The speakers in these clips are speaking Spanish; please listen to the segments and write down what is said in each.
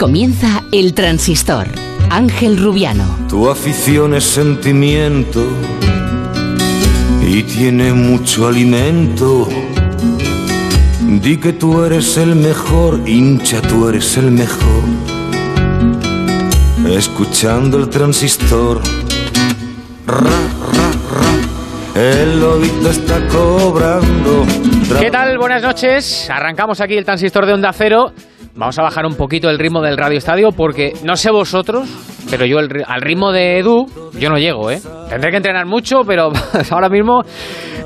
comienza El Transistor. Ángel Rubiano. Tu afición es sentimiento y tiene mucho alimento. Di que tú eres el mejor, hincha, tú eres el mejor. Escuchando el transistor. Ra, ra, ra. El lobito está cobrando. ¿Qué tal? Buenas noches. Arrancamos aquí el transistor de Onda Cero. Vamos a bajar un poquito el ritmo del Radio Estadio porque no sé vosotros, pero yo al ritmo de Edu yo no llego, ¿eh? Tendré que entrenar mucho, pero ahora mismo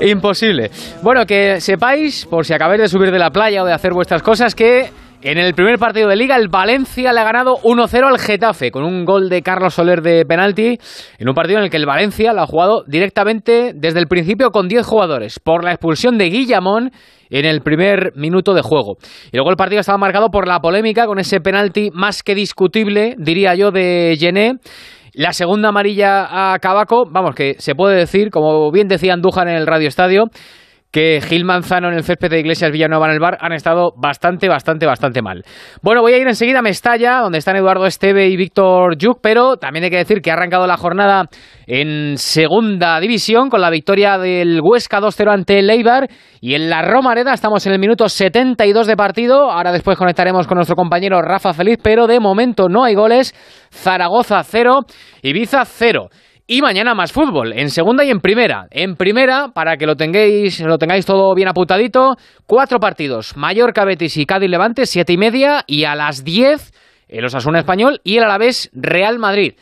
imposible. Bueno, que sepáis, por si acabáis de subir de la playa o de hacer vuestras cosas, que en el primer partido de Liga el Valencia le ha ganado 1-0 al Getafe con un gol de Carlos Soler de penalti en un partido en el que el Valencia lo ha jugado directamente desde el principio con 10 jugadores por la expulsión de Guillamón en el primer minuto de juego. Y luego el partido estaba marcado por la polémica con ese penalti más que discutible, diría yo, de Gené. La segunda amarilla a Cabaco, vamos, que se puede decir, como bien decía Andújar en el Radio Estadio, que Gil Manzano en el césped de Iglesias Villanueva en el bar han estado bastante, bastante, bastante mal. Bueno, voy a ir enseguida a Mestalla, donde están Eduardo Esteve y Víctor Yuk, pero también hay que decir que ha arrancado la jornada en segunda división con la victoria del Huesca 2-0 ante el y en la Romareda estamos en el minuto 72 de partido. Ahora después conectaremos con nuestro compañero Rafa Feliz, pero de momento no hay goles. Zaragoza 0, Ibiza 0. Y mañana más fútbol, en segunda y en primera. En primera, para que lo tengáis, lo tengáis todo bien apuntadito, cuatro partidos. Mallorca, Betis y Cádiz Levante, siete y media. Y a las diez, el Osasuna Español y el Alavés Real Madrid.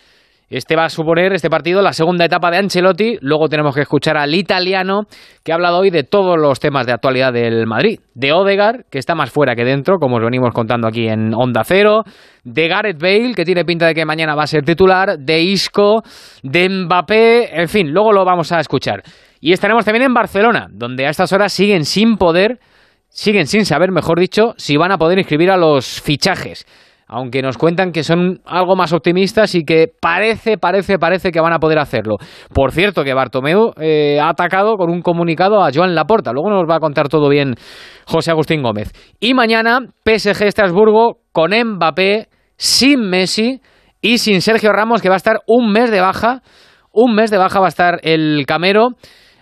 Este va a suponer, este partido, la segunda etapa de Ancelotti. Luego tenemos que escuchar al italiano, que ha hablado hoy de todos los temas de actualidad del Madrid. De Odegar, que está más fuera que dentro, como os venimos contando aquí en Onda Cero. De Gareth Bale, que tiene pinta de que mañana va a ser titular. De Isco, de Mbappé, en fin, luego lo vamos a escuchar. Y estaremos también en Barcelona, donde a estas horas siguen sin poder, siguen sin saber, mejor dicho, si van a poder inscribir a los fichajes aunque nos cuentan que son algo más optimistas y que parece, parece, parece que van a poder hacerlo. Por cierto, que Bartomeu eh, ha atacado con un comunicado a Joan Laporta. Luego nos va a contar todo bien José Agustín Gómez. Y mañana, PSG Estrasburgo con Mbappé, sin Messi y sin Sergio Ramos, que va a estar un mes de baja. Un mes de baja va a estar el Camero.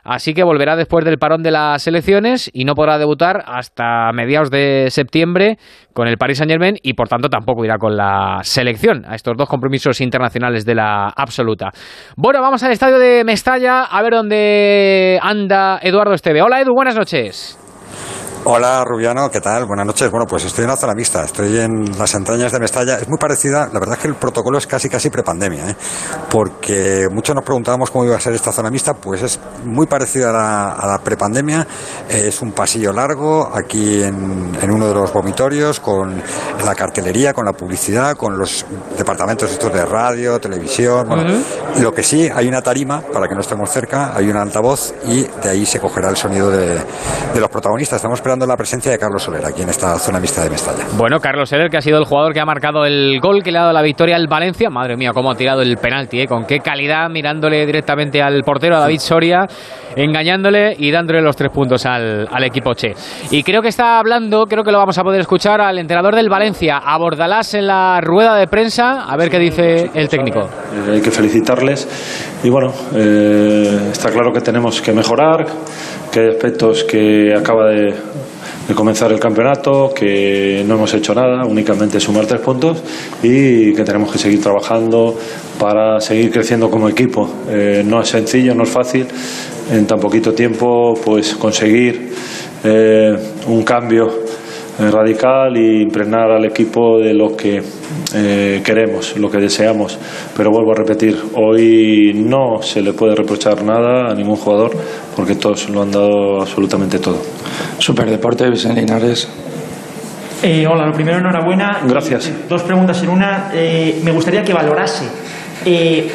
Así que volverá después del parón de las elecciones y no podrá debutar hasta mediados de septiembre con el Paris Saint Germain y por tanto tampoco irá con la selección a estos dos compromisos internacionales de la absoluta. Bueno, vamos al estadio de Mestalla a ver dónde anda Eduardo Esteve. Hola Edu, buenas noches. Hola Rubiano, ¿qué tal? Buenas noches. Bueno, pues estoy en la zona mixta, estoy en las entrañas de Mestalla. Es muy parecida, la verdad es que el protocolo es casi casi prepandemia, ¿eh? porque muchos nos preguntábamos cómo iba a ser esta zona mixta, pues es muy parecida a la, a la prepandemia. Eh, es un pasillo largo aquí en, en, uno de los vomitorios, con la cartelería, con la publicidad, con los departamentos estos de radio, televisión. Bueno, uh -huh. Lo que sí, hay una tarima para que no estemos cerca, hay un altavoz y de ahí se cogerá el sonido de, de los protagonistas. Estamos esperando la presencia de Carlos Soler aquí en esta zona mixta de Mestalla. Bueno, Carlos Soler, que ha sido el jugador que ha marcado el gol que le ha dado la victoria al Valencia. Madre mía, cómo ha tirado el penalti, ¿eh? con qué calidad, mirándole directamente al portero, a David Soria, engañándole y dándole los tres puntos al, al equipo Che. Y creo que está hablando, creo que lo vamos a poder escuchar al entrenador del Valencia, a Bordalás en la rueda de prensa, a ver qué dice el técnico. Eh, hay que felicitarles y bueno, eh, está claro que tenemos que mejorar, que hay aspectos que acaba de, de comenzar el campeonato, que no hemos hecho nada, únicamente sumar tres puntos y que tenemos que seguir trabajando para seguir creciendo como equipo. Eh, no es sencillo, no es fácil en tan poquito tiempo pues conseguir eh, un cambio radical y impregnar al equipo de lo que eh, queremos, lo que deseamos. Pero vuelvo a repetir, hoy no se le puede reprochar nada a ningún jugador porque todos lo han dado absolutamente todo. Superdeporte, Vicente Linares. Eh, hola, lo primero, enhorabuena. Gracias. Eh, dos preguntas en una. Eh, me gustaría que valorase eh,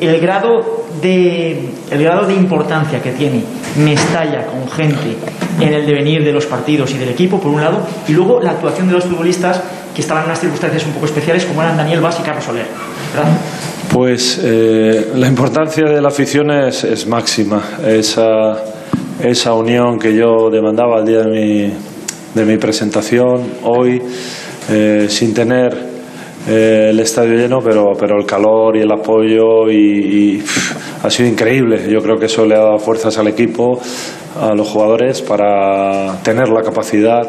el, grado de, el grado de importancia que tiene Mestalla con gente en el devenir de los partidos y del equipo, por un lado, y luego la actuación de los futbolistas que estaban en unas circunstancias un poco especiales, como eran Daniel Vaz y Carlos Soler. ¿verdad? Pues eh, la importancia de la afición es, máxima. Esa, esa unión que yo demandaba al día de mi, de mi presentación hoy eh, sin tener eh, el estadio lleno, pero, pero el calor y el apoyo y, ha sido increíble. Yo creo que eso le ha dado fuerzas al equipo, a los jugadores para tener la capacidad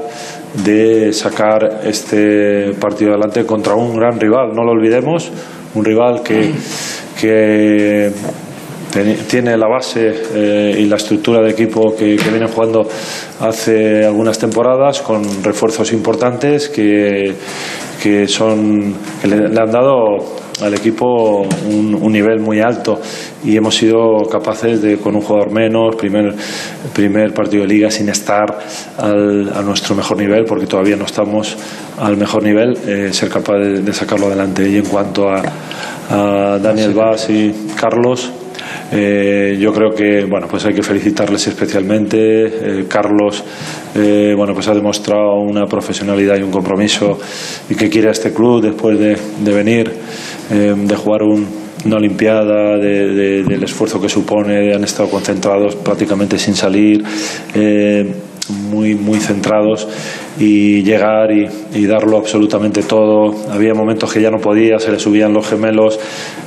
de sacar este partido adelante contra un gran rival. No lo olvidemos, un rival que, que tiene la base eh, y la estructura de equipo que, viene jugando hace algunas temporadas con refuerzos importantes que, que son que le, han dado al equipo un, nivel muy alto y hemos sido capaces de con un jugador menos primer primer partido de liga sin estar al, a nuestro mejor nivel porque todavía no estamos al mejor nivel eh, ser capaz de, sacarlo adelante. Y en cuanto a, a Daniel Vaz y Carlos eh, yo creo que bueno pues hay que felicitarles especialmente. Eh, Carlos eh, bueno pues ha demostrado una profesionalidad y un compromiso y que quiere a este club después de, venir de jugar una Olimpiada, del esfuerzo que supone, han estado concentrados prácticamente sin salir, muy, muy centrados y llegar y, darlo absolutamente todo. Había momentos que ya no podía, se le subían los gemelos,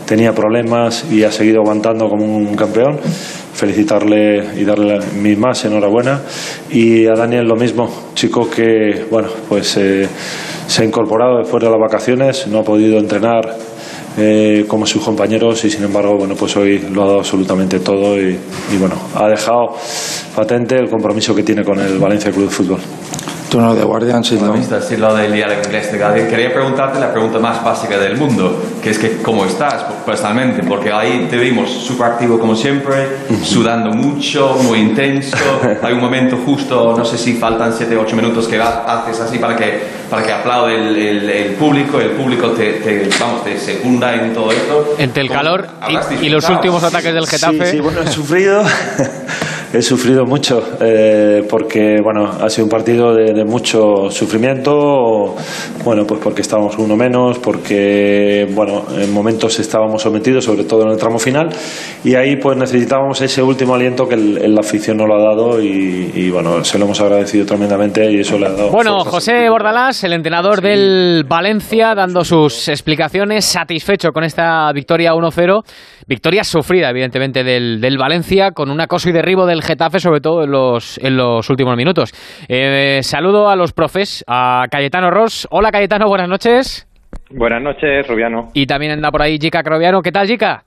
tenía problemas y ha seguido aguantando como un campeón. Felicitarle y darle mi más enhorabuena. Y a Daniel lo mismo, chico que, bueno, pues eh, se ha incorporado después de las vacaciones, no ha podido entrenar eh, como sus compañeros y sin embargo bueno pues hoy lo ha dado absolutamente todo y, y bueno ha dejado patente el compromiso que tiene con el Valencia Club de Fútbol turno de Guardian, sí, ¿no? Sí, lo del diario inglés de Guardian. Quería preguntarte la pregunta más básica del mundo, que es que cómo estás personalmente, porque ahí te vimos súper activo como siempre, sudando mucho, muy intenso. Hay un momento justo, no sé si faltan 7 o 8 minutos que haces así para que, para que aplaude el, el, público, el público te, te, vamos, te secunda en todo esto. Entre el calor y, y, los últimos ataques del Getafe. Sí, sí bueno, he sufrido. he sufrido mucho eh, porque bueno ha sido un partido de, mucho sufrimiento bueno pues porque estábamos uno menos porque bueno en momentos estábamos sometidos sobre todo en el tramo final y ahí pues necesitábamos ese último aliento que el, la afición nos lo ha dado y, bueno se lo hemos agradecido tremendamente y eso le ha dado bueno José Bordalás el entrenador del Valencia dando sus explicaciones satisfecho con esta victoria 1-0 victoria sufrida evidentemente del, del Valencia con un acoso y derribo del Getafe, sobre todo en los, en los últimos minutos. Eh, saludo a los profes, a Cayetano Ross. Hola Cayetano, buenas noches. Buenas noches, Rubiano. Y también anda por ahí Jica Croviano. ¿Qué tal, Jica?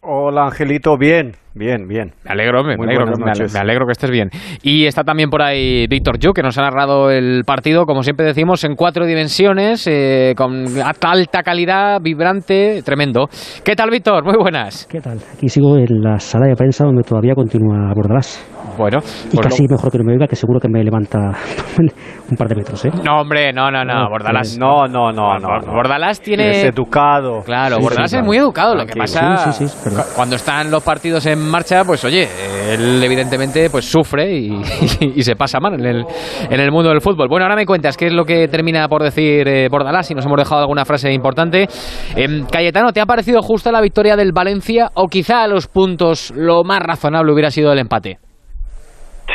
Hola, Angelito. Bien, bien, bien. Me alegro, me, alegro, me, alegro, que estés bien. Y está también por ahí Víctor Yu, que nos ha narrado el partido, como siempre decimos, en cuatro dimensiones, eh, con alta calidad, vibrante, tremendo. ¿Qué tal, Víctor? Muy buenas. ¿Qué tal? Aquí sigo en la sala de prensa donde todavía continúa Bordalás. Bueno. Y pues casi mejor que no me oiga, que seguro que me levanta un par de metros, ¿eh? No, hombre, no, no, no, Bordalás. No, no, no, no. Bordalás tiene... Es educado. Claro, Bordalás es muy educado. Lo que pasa, sí, cuando están los partidos en marcha, pues oye, él evidentemente pues sufre y, se pasa mal en el, en el mundo del fútbol. Bueno, ahora me cuentas qué es lo que termina por decir eh, Bordalás, si nos hemos dejado alguna frase importante. Eh, Cayetano, ¿te ha parecido justa la victoria del Valencia o quizá a los puntos lo más razonable hubiera sido el empate?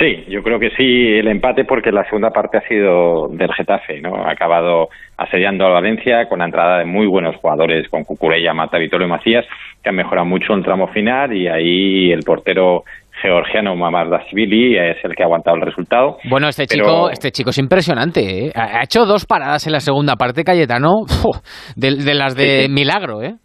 Sí, yo creo que sí el empate porque la segunda parte ha sido del Getafe, ¿no? Ha acabado asediando a Valencia con la entrada de muy buenos jugadores, con Cucurella, Mata, Vitorio y Macías, que han mejorado mucho el tramo final y ahí el portero georgiano Mamardashvili es el que ha aguantado el resultado. Bueno, este chico, este chico es impresionante, ¿eh? Ha hecho dos paradas en la segunda parte, Cayetano, de, las de milagro, ¿eh?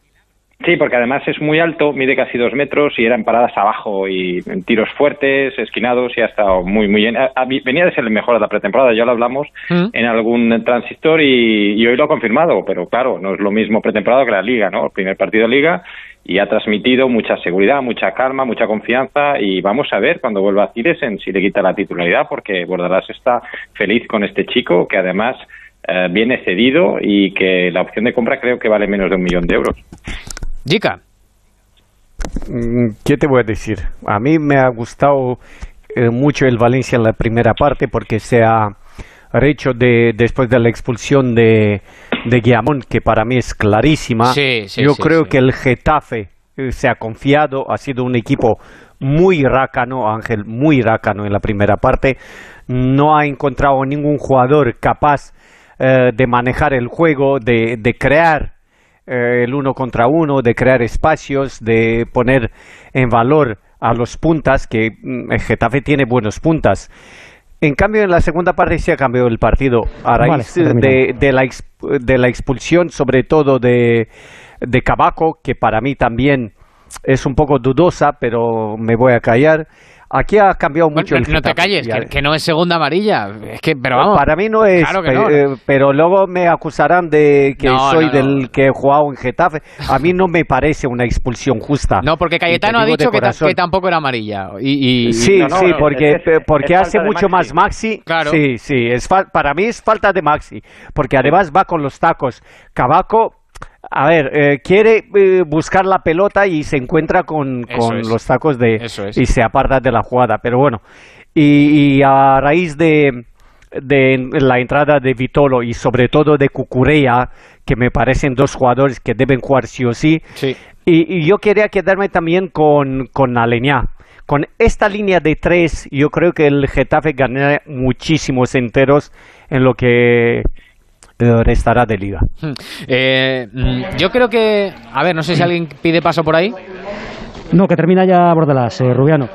Sí, porque además es muy alto, mide casi dos metros y eran paradas abajo y en tiros fuertes, esquinados y ha estado muy, muy bien. Venía de ser el mejor de la pretemporada, ya lo hablamos mm. en algún transistor y, hoy lo ha confirmado, pero claro, no es lo mismo pretemporada que la liga, ¿no? El primer partido de liga y ha transmitido mucha seguridad, mucha calma, mucha confianza y vamos a ver cuando vuelva a Cilesen si le quita la titularidad porque Bordalás está feliz con este chico que además eh, viene cedido y que la opción de compra creo que vale menos de un millón de euros. Jica. Mm, ¿Qué te voy a decir? A mí me ha gustado eh, mucho el Valencia en la primera parte porque se ha hecho de, después de la expulsión de, de Guillamón, que para mí es clarísima. Yo creo que el Getafe eh, se ha confiado, ha sido un equipo muy rácano, Ángel, muy rácano en la primera parte. No ha encontrado ningún jugador capaz eh, de manejar el juego, de, de crear eh, el uno contra uno, de crear espacios, de poner en valor a los puntas, que mm, el Getafe tiene buenos puntas. En cambio, en la segunda parte se ha cambiado el partido a raíz Vale, de, de la, de la expulsión, sobre todo de, de Cabaco, que para mí también es un poco dudosa, pero me voy a callar. Aquí ha cambiado mucho Bueno, el no te calles, que, que no es segunda amarilla. Es que, pero vamos. Para mí no es, Claro que no. eh, pero luego me acusarán de que No, soy no, del que he jugado en Getafe. A mí no me parece una expulsión justa. No, porque Cayetano ha dicho que, tampoco era amarilla. Y, y- Sí, sí, porque, es- es- porque es hace mucho Maxi. más Maxi. Claro. Sí, sí, es para mí es falta de Maxi, porque además va con los tacos. Cabaco, a ver, eh, quiere eh, buscar la pelota y se encuentra con, con es. los tacos de Eso es. y se aparta de la jugada. Pero bueno, y, y a raíz de de la entrada de Vitolo y sobre todo de Cucurea, que me parecen dos jugadores que deben jugar sí o sí. Y, y yo quería quedarme también con, con Aleñá. Con esta línea de tres, yo creo que el Getafe ganará muchísimos enteros en lo que eh, restará de liga. Hmm. Eh, mm, yo creo que. A ver, no sé si alguien pide paso por ahí. No, que termina ya Bordalás, eh, Rubiano.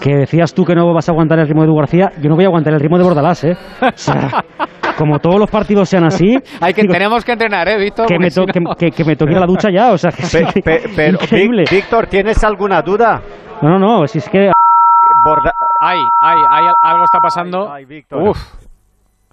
Que decías tú que no vas a aguantar el ritmo de Edu García. Yo no voy a aguantar el ritmo de Bordalás, ¿eh? O sea, como todos los partidos sean así. Hay que, digo, tenemos que entrenar, ¿eh, Víctor? que, me to- que, que- que me toque la ducha ya, o sea, que Pe- pe- pero, increíble. Víctor, ¿tienes alguna duda? No, no, no, si es que Borda- Ay, ay, ay, algo está pasando. Víctor. Uf.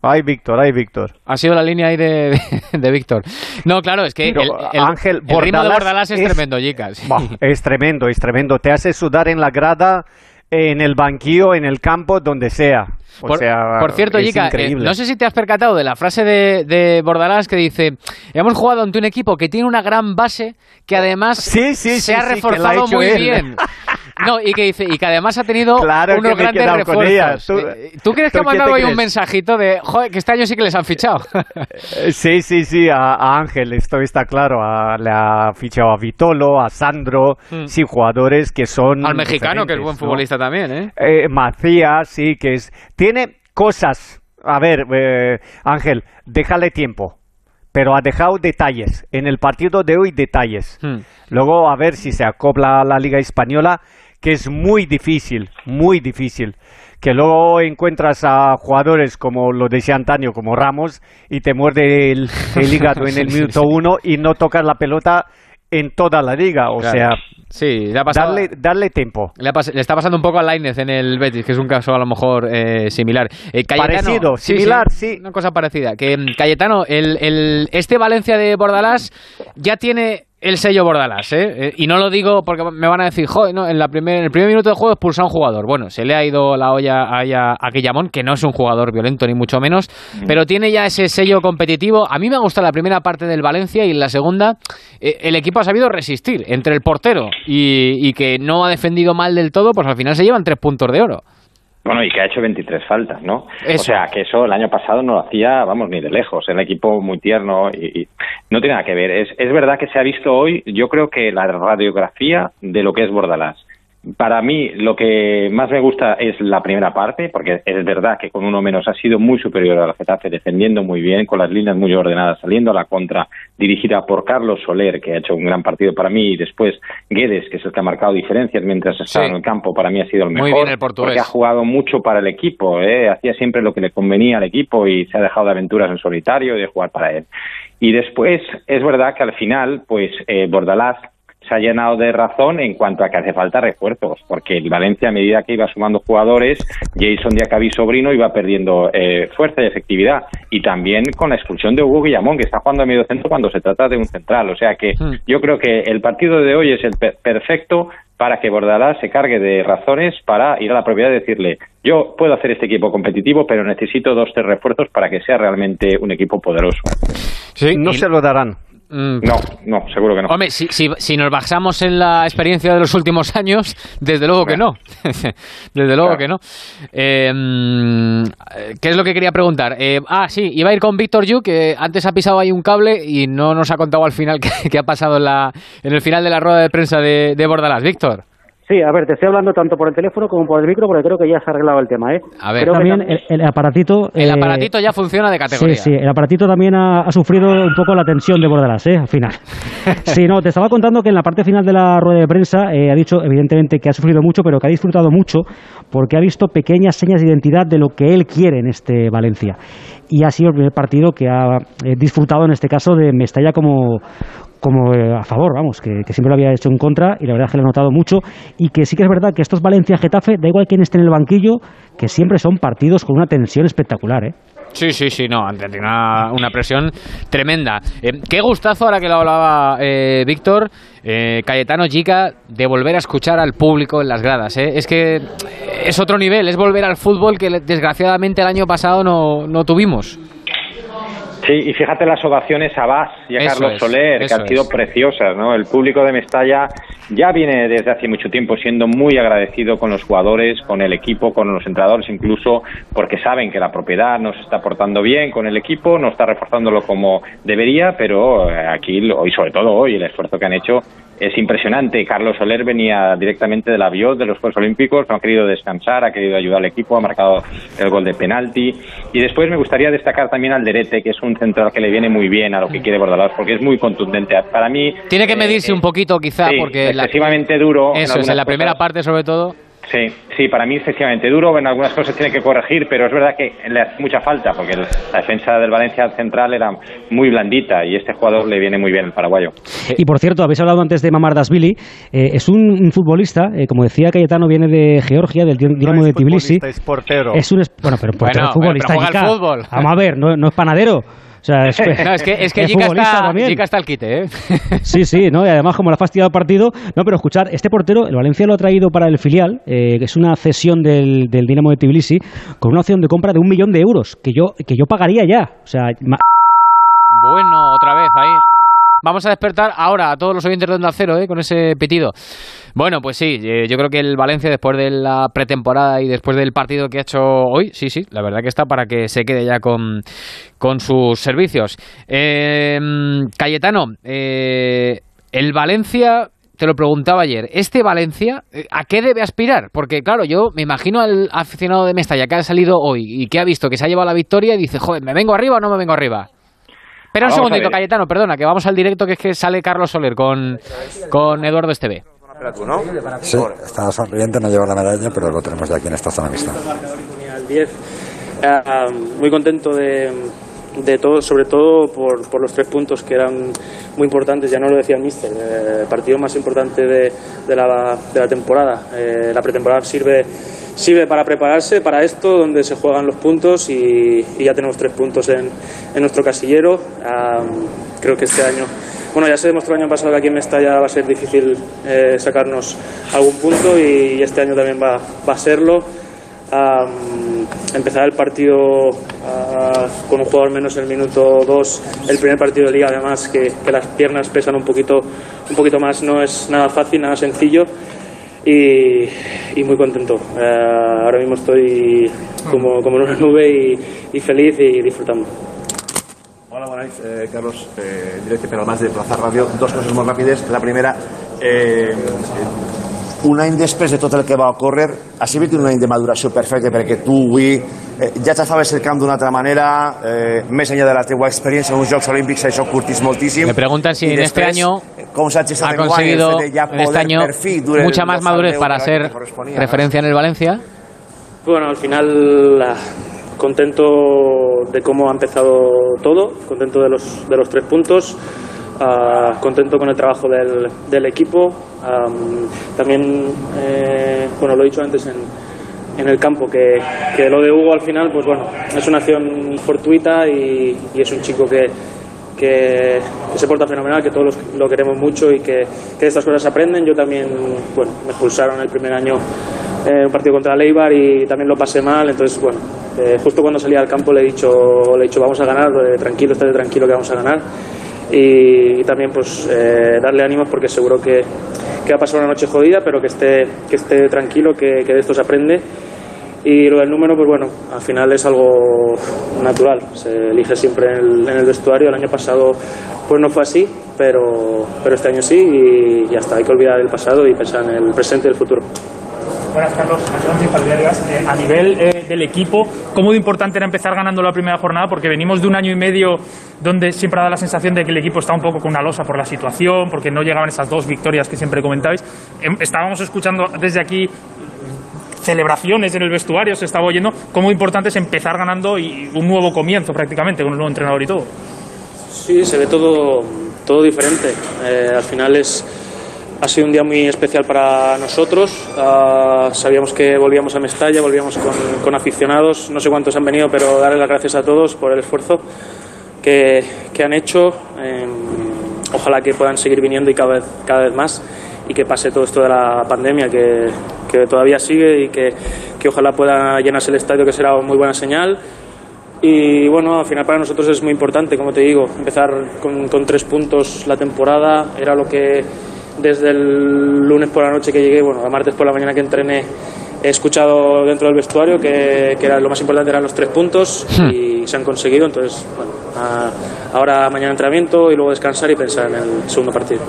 Ay, Víctor, ay, Víctor. Ha sido la línea ahí de, de, de Víctor. No, claro, es que el, Pero, el- Ángel, el ritmo de Bordalás Bordalás es, es- tremendo, chicas. Es tremendo, es tremendo. Te hace sudar en la grada, en el banquillo, en el campo, donde sea. O Por, sea, por cierto, Jica, eh, no sé si te has percatado de la frase de, de Bordalás que dice: Hemos jugado ante un equipo que tiene una gran base que además Sí, sí, se sí, ha reforzado muy él. bien. No, y que dice, y que además ha tenido Claro que unos he grandes refuerzos. Tú- Eh, ¿Tú crees que ¿tú ha mandado ahí un mensajito de joder, que este año sí que les han fichado? Eh, Sí, sí, sí, a, a Ángel, esto está claro. a- le ha fichado a Vitolo, a Sandro, Hmm. sí, jugadores que son. Al mexicano, que es buen ¿no? futbolista también, ¿eh? Eh, Macías, sí, que es. Tiene cosas. A ver, eh, Ángel, déjale tiempo. Pero ha dejado detalles. En el partido de hoy, detalles. Hmm. Luego, a ver si se acopla a la Liga Española, que es muy difícil, muy difícil. Que luego encuentras a jugadores como lo decía Antonio, como Ramos, y te muerde el, el hígado en el Sí, sí, minuto sí. uno y no tocas la pelota en toda la liga. O Claro. sea, Sí, le ha pasado. darle, darle tiempo. Le, ha pas- le está pasando un poco a Lainez en el Betis, que es un caso a lo mejor eh, similar. Eh, Cayetano- Parecido, sí, similar, sí, Una cosa parecida. Que mm, Cayetano, el, el- este Valencia de Bordalás ya tiene el sello Bordalás, ¿eh? Eh, Y no lo digo porque me van a decir, joder, no, en, la primer, en el primer minuto de juego expulsa a un jugador. Bueno, se le ha ido la olla a, a que no es un jugador violento ni mucho menos, pero tiene ya ese sello competitivo. A mí me ha gustado la primera parte del Valencia y en la segunda eh, el equipo ha sabido resistir entre el portero y, y que no ha defendido mal del todo, pues al final se llevan tres puntos de oro. Bueno, y que ha hecho 23 faltas, ¿no? Eso. O sea, que eso el año pasado no lo hacía, vamos, ni de lejos. El equipo muy tierno y, y no tiene nada que ver. Es, es verdad que se ha visto hoy, yo creo que la radiografía de lo que es Bordalás. Para mí, lo que más me gusta es la primera parte, porque es verdad que con uno menos ha sido muy superior al Getafe, defendiendo muy bien, con las líneas muy ordenadas, saliendo a la contra, dirigida por Carlos Soler, que ha hecho un gran partido para mí, y después Guedes, que es el que ha marcado diferencias mientras estaba en el campo, para mí ha sido el Muy mejor. bien el portugués. Porque ha jugado mucho para el equipo, ¿eh? hacía siempre lo que le convenía al equipo y se ha dejado de aventuras en solitario y de jugar para él. Y después, es verdad que al final, pues eh, Bordalás se ha llenado de razón en cuanto a que hace falta refuerzos, porque el Valencia a medida que iba sumando jugadores, Jason Diacabí Sobrino iba perdiendo eh, fuerza y efectividad, y también con la expulsión de Hugo Guillamón, que está jugando a medio centro cuando se trata de un central, o sea que yo creo que el partido de hoy es el per- perfecto para que Bordalás se cargue de razones para ir a la propiedad y decirle yo puedo hacer este equipo competitivo, pero necesito dos, tres refuerzos para que sea realmente un equipo poderoso. no se lo darán. No, no, seguro que no. Mm. Hombre, si, si, si nos basamos en la experiencia de los últimos años, desde luego que no. desde luego que no. Eh, mm, ¿Qué es lo que quería preguntar? Eh, ah, sí, iba a ir con Víctor Yu, que antes ha pisado ahí un cable y no nos ha contado al final qué, qué ha pasado en, la, en el final de la rueda de prensa de, de Bordalás. Víctor. Sí, a ver, te estoy hablando tanto por el teléfono como por el micro porque creo que ya se ha arreglado el tema, ¿eh? A ver. Creo que también el, el aparatito... El eh, aparatito ya funciona de categoría. Sí, sí, el aparatito también ha, ha sufrido un poco la tensión de Bordalas, ¿eh? Al final. Sí, no, te estaba contando que en la parte final de la rueda de prensa eh, ha dicho, evidentemente, que ha sufrido mucho, pero que ha disfrutado mucho porque ha visto pequeñas señas de identidad de lo que él quiere en este Valencia. Y ha sido el primer partido que ha eh, disfrutado, en este caso, de Mestalla como, como eh, a favor, vamos, que, siempre lo había hecho en contra y la verdad que le he notado mucho y que sí que es verdad que estos Valencia-Getafe, da igual quién esté en el banquillo, que siempre son partidos con una tensión espectacular, ¿eh? Sí, sí, sí, no, tiene una, una presión tremenda. Eh, qué gustazo, ahora que lo hablaba eh, Víctor, eh, Cayetano Chica, de volver a escuchar al público en las gradas. Es que es otro nivel, es volver al fútbol que desgraciadamente el año pasado no, no tuvimos. Sí, y fíjate las ovaciones a Bas y a Eso Carlos es, Soler, que han sido es. preciosas, ¿no? El público de Mestalla ya viene desde hace mucho tiempo siendo muy agradecido con los jugadores, con el equipo, con los entrenadores incluso, porque saben que la propiedad no se está portando bien con el equipo, no está reforzándolo como debería, pero eh, aquí, lo- y sobre todo hoy, el esfuerzo que han hecho es impresionante. Carlos Soler venía directamente del avión de los Juegos Olímpicos, no ha querido descansar, ha querido ayudar al equipo, ha marcado el gol de penalti. Y después me gustaría destacar también al Derete, que es un central que le viene muy bien a lo que quiere Bordalás, porque es muy contundente. Para mí... Tiene que eh, medirse un poquito quizá sí, porque la- excesivamente duro. en Eso es, en la primera parte sobre todo. Sí, sí, para mí excesivamente duro, en algunas cosas tiene que corregir, pero es verdad que le hace mucha falta, porque el- la defensa del Valencia central era muy blandita y este jugador le viene muy bien, el paraguayo. Y por cierto, habéis hablado antes de Mamardashvili, eh, es un, un futbolista, eh, como decía Cayetano, viene de Georgia, del Din- Dinamo de Tbilisi. es portero. Es un es- bueno, pero portero Bueno, futbolista. pero juega al fútbol. Vamos a ver, no, no es panadero. O sea, es, No, es que, es que futbolista está, también. Jica está al quite, ¿eh? Sí, sí, ¿no? Y además, como le ha fastidiado el partido. No, pero escuchar, este portero, el Valencia lo ha traído para el filial, eh, que es una cesión del, del Dinamo de Tbilisi, con una opción de compra de un millón de euros, que yo, que yo pagaría ya. O sea, ma- Bueno, otra vez ahí. Vamos a despertar ahora a todos los oyentes de Onda Cero, ¿eh? Con ese pitido. Bueno, pues sí, eh, yo creo que el Valencia después de la pretemporada y después del partido que ha hecho hoy, sí, sí, la verdad que está para que se quede ya con, con sus servicios. Eh, Cayetano, eh, el Valencia, te lo preguntaba ayer, ¿este Valencia eh, a qué debe aspirar? Porque claro, yo me imagino al aficionado de Mestalla que ha salido hoy y que ha visto que se ha llevado la victoria y dice, joder, ¿me vengo arriba o no me vengo arriba? Espera un segundito. Cayetano, perdona, que vamos al directo, que es que sale Carlos Soler con, con Eduardo Esteve. Sí, está sonriente, no lleva la medalla, pero lo tenemos ya aquí en esta zona mixta. 10. Ah, muy contento de, de todo, sobre todo por, por los tres puntos que eran muy importantes, ya no lo decía el míster, eh, el partido más importante de, de, la, de la temporada. Eh, la pretemporada sirve, sirve para prepararse para esto, donde se juegan los puntos y, ya tenemos tres puntos en, en nuestro casillero. Ah, creo que este año, bueno, ya se demostró el año pasado que aquí en Mestalla va a ser difícil eh, sacarnos algún punto y, este año también va, va a serlo. Am, empezar el partido ah, con un jugador menos en el minuto 2, el primer partido de liga además que, que las piernas pesan un poquito, un poquito más, no es nada fácil, nada sencillo y, y muy contento. Eh, ahora mismo estoy como, como en una nube y, feliz y disfrutando. Hola, nit, eh, Carlos, eh, en directe per al Mas de Plaza Ràdio. Dos coses molt ràpides. La primera, eh, un any després de tot el que va ocórrer, ha sigut un any de maduració perfecte perquè tu avui eh, ja t'afaves el camp d'una altra manera, eh, més enllà de la teua experiència en uns Jocs Olímpics, això curtís moltíssim. Me preguntan si I en este año com s'ha gestat ha conseguido fet de ja en este año mucha más madurez para ser referencia en el Valencia. Bueno, al final contento de cómo ha empezado todo, contento de los, de los tres puntos, ah, contento con el trabajo del, del equipo. am, también, eh, bueno, lo he dicho antes en, el campo, que, que lo de Hugo al final, pues bueno, es una acción fortuita y, es un chico que, que, se porta fenomenal, que todos lo queremos mucho y que, que estas cosas se aprenden. Yo también, bueno, me expulsaron el primer año en un partido contra Leibar y también lo pasé mal, entonces, bueno, eh, justo cuando salí al campo le he dicho, le he dicho vamos a ganar, eh, tranquilo, estate tranquilo que vamos a ganar. Y, también pues eh, darle ánimos porque seguro que, que va a pasar una noche jodida, pero que esté, que esté tranquilo, que, que de esto se aprende Y lo del número, pues bueno, al final es algo natural, se elige siempre en el, en el vestuario. El año pasado pues no fue así, pero, pero este año sí y ya está, hay que olvidar el pasado y pensar en el presente y el futuro. Buenas, Carlos. Eh, a nivel eh, del equipo, ¿cómo de importante era empezar ganando la primera jornada? Porque venimos de un año y medio donde siempre ha dado la sensación de que el equipo está un poco con una losa por la situación, porque no llegaban esas dos victorias que siempre comentáis. Em, estábamos escuchando desde aquí celebraciones en el vestuario, se estaba oyendo. ¿Cómo importante es empezar ganando y un nuevo comienzo prácticamente con un nuevo entrenador y todo? Sí, se ve todo, todo diferente. Eh, al final es, ha sido un día muy especial para nosotros. Ah, sabíamos que volvíamos a Mestalla, volvíamos con, aficionados. No sé cuántos han venido, pero darle las gracias a todos por el esfuerzo que, han hecho. Eh, ojalá que puedan seguir viniendo y cada vez, cada vez más y que pase todo esto de la pandemia que, todavía sigue y que, que ojalá pueda llenarse el estadio, que será muy buena señal. Y bueno, al final para nosotros es muy importante, como te digo, empezar con, con, tres puntos la temporada. Era lo que desde el lunes por la noche que llegué, bueno, a martes por la mañana que entrené, he escuchado dentro del vestuario que, que era lo más importante eran los tres puntos y se han conseguido. Entonces, bueno, a, ahora mañana entrenamiento y luego descansar y pensar en el segundo partido.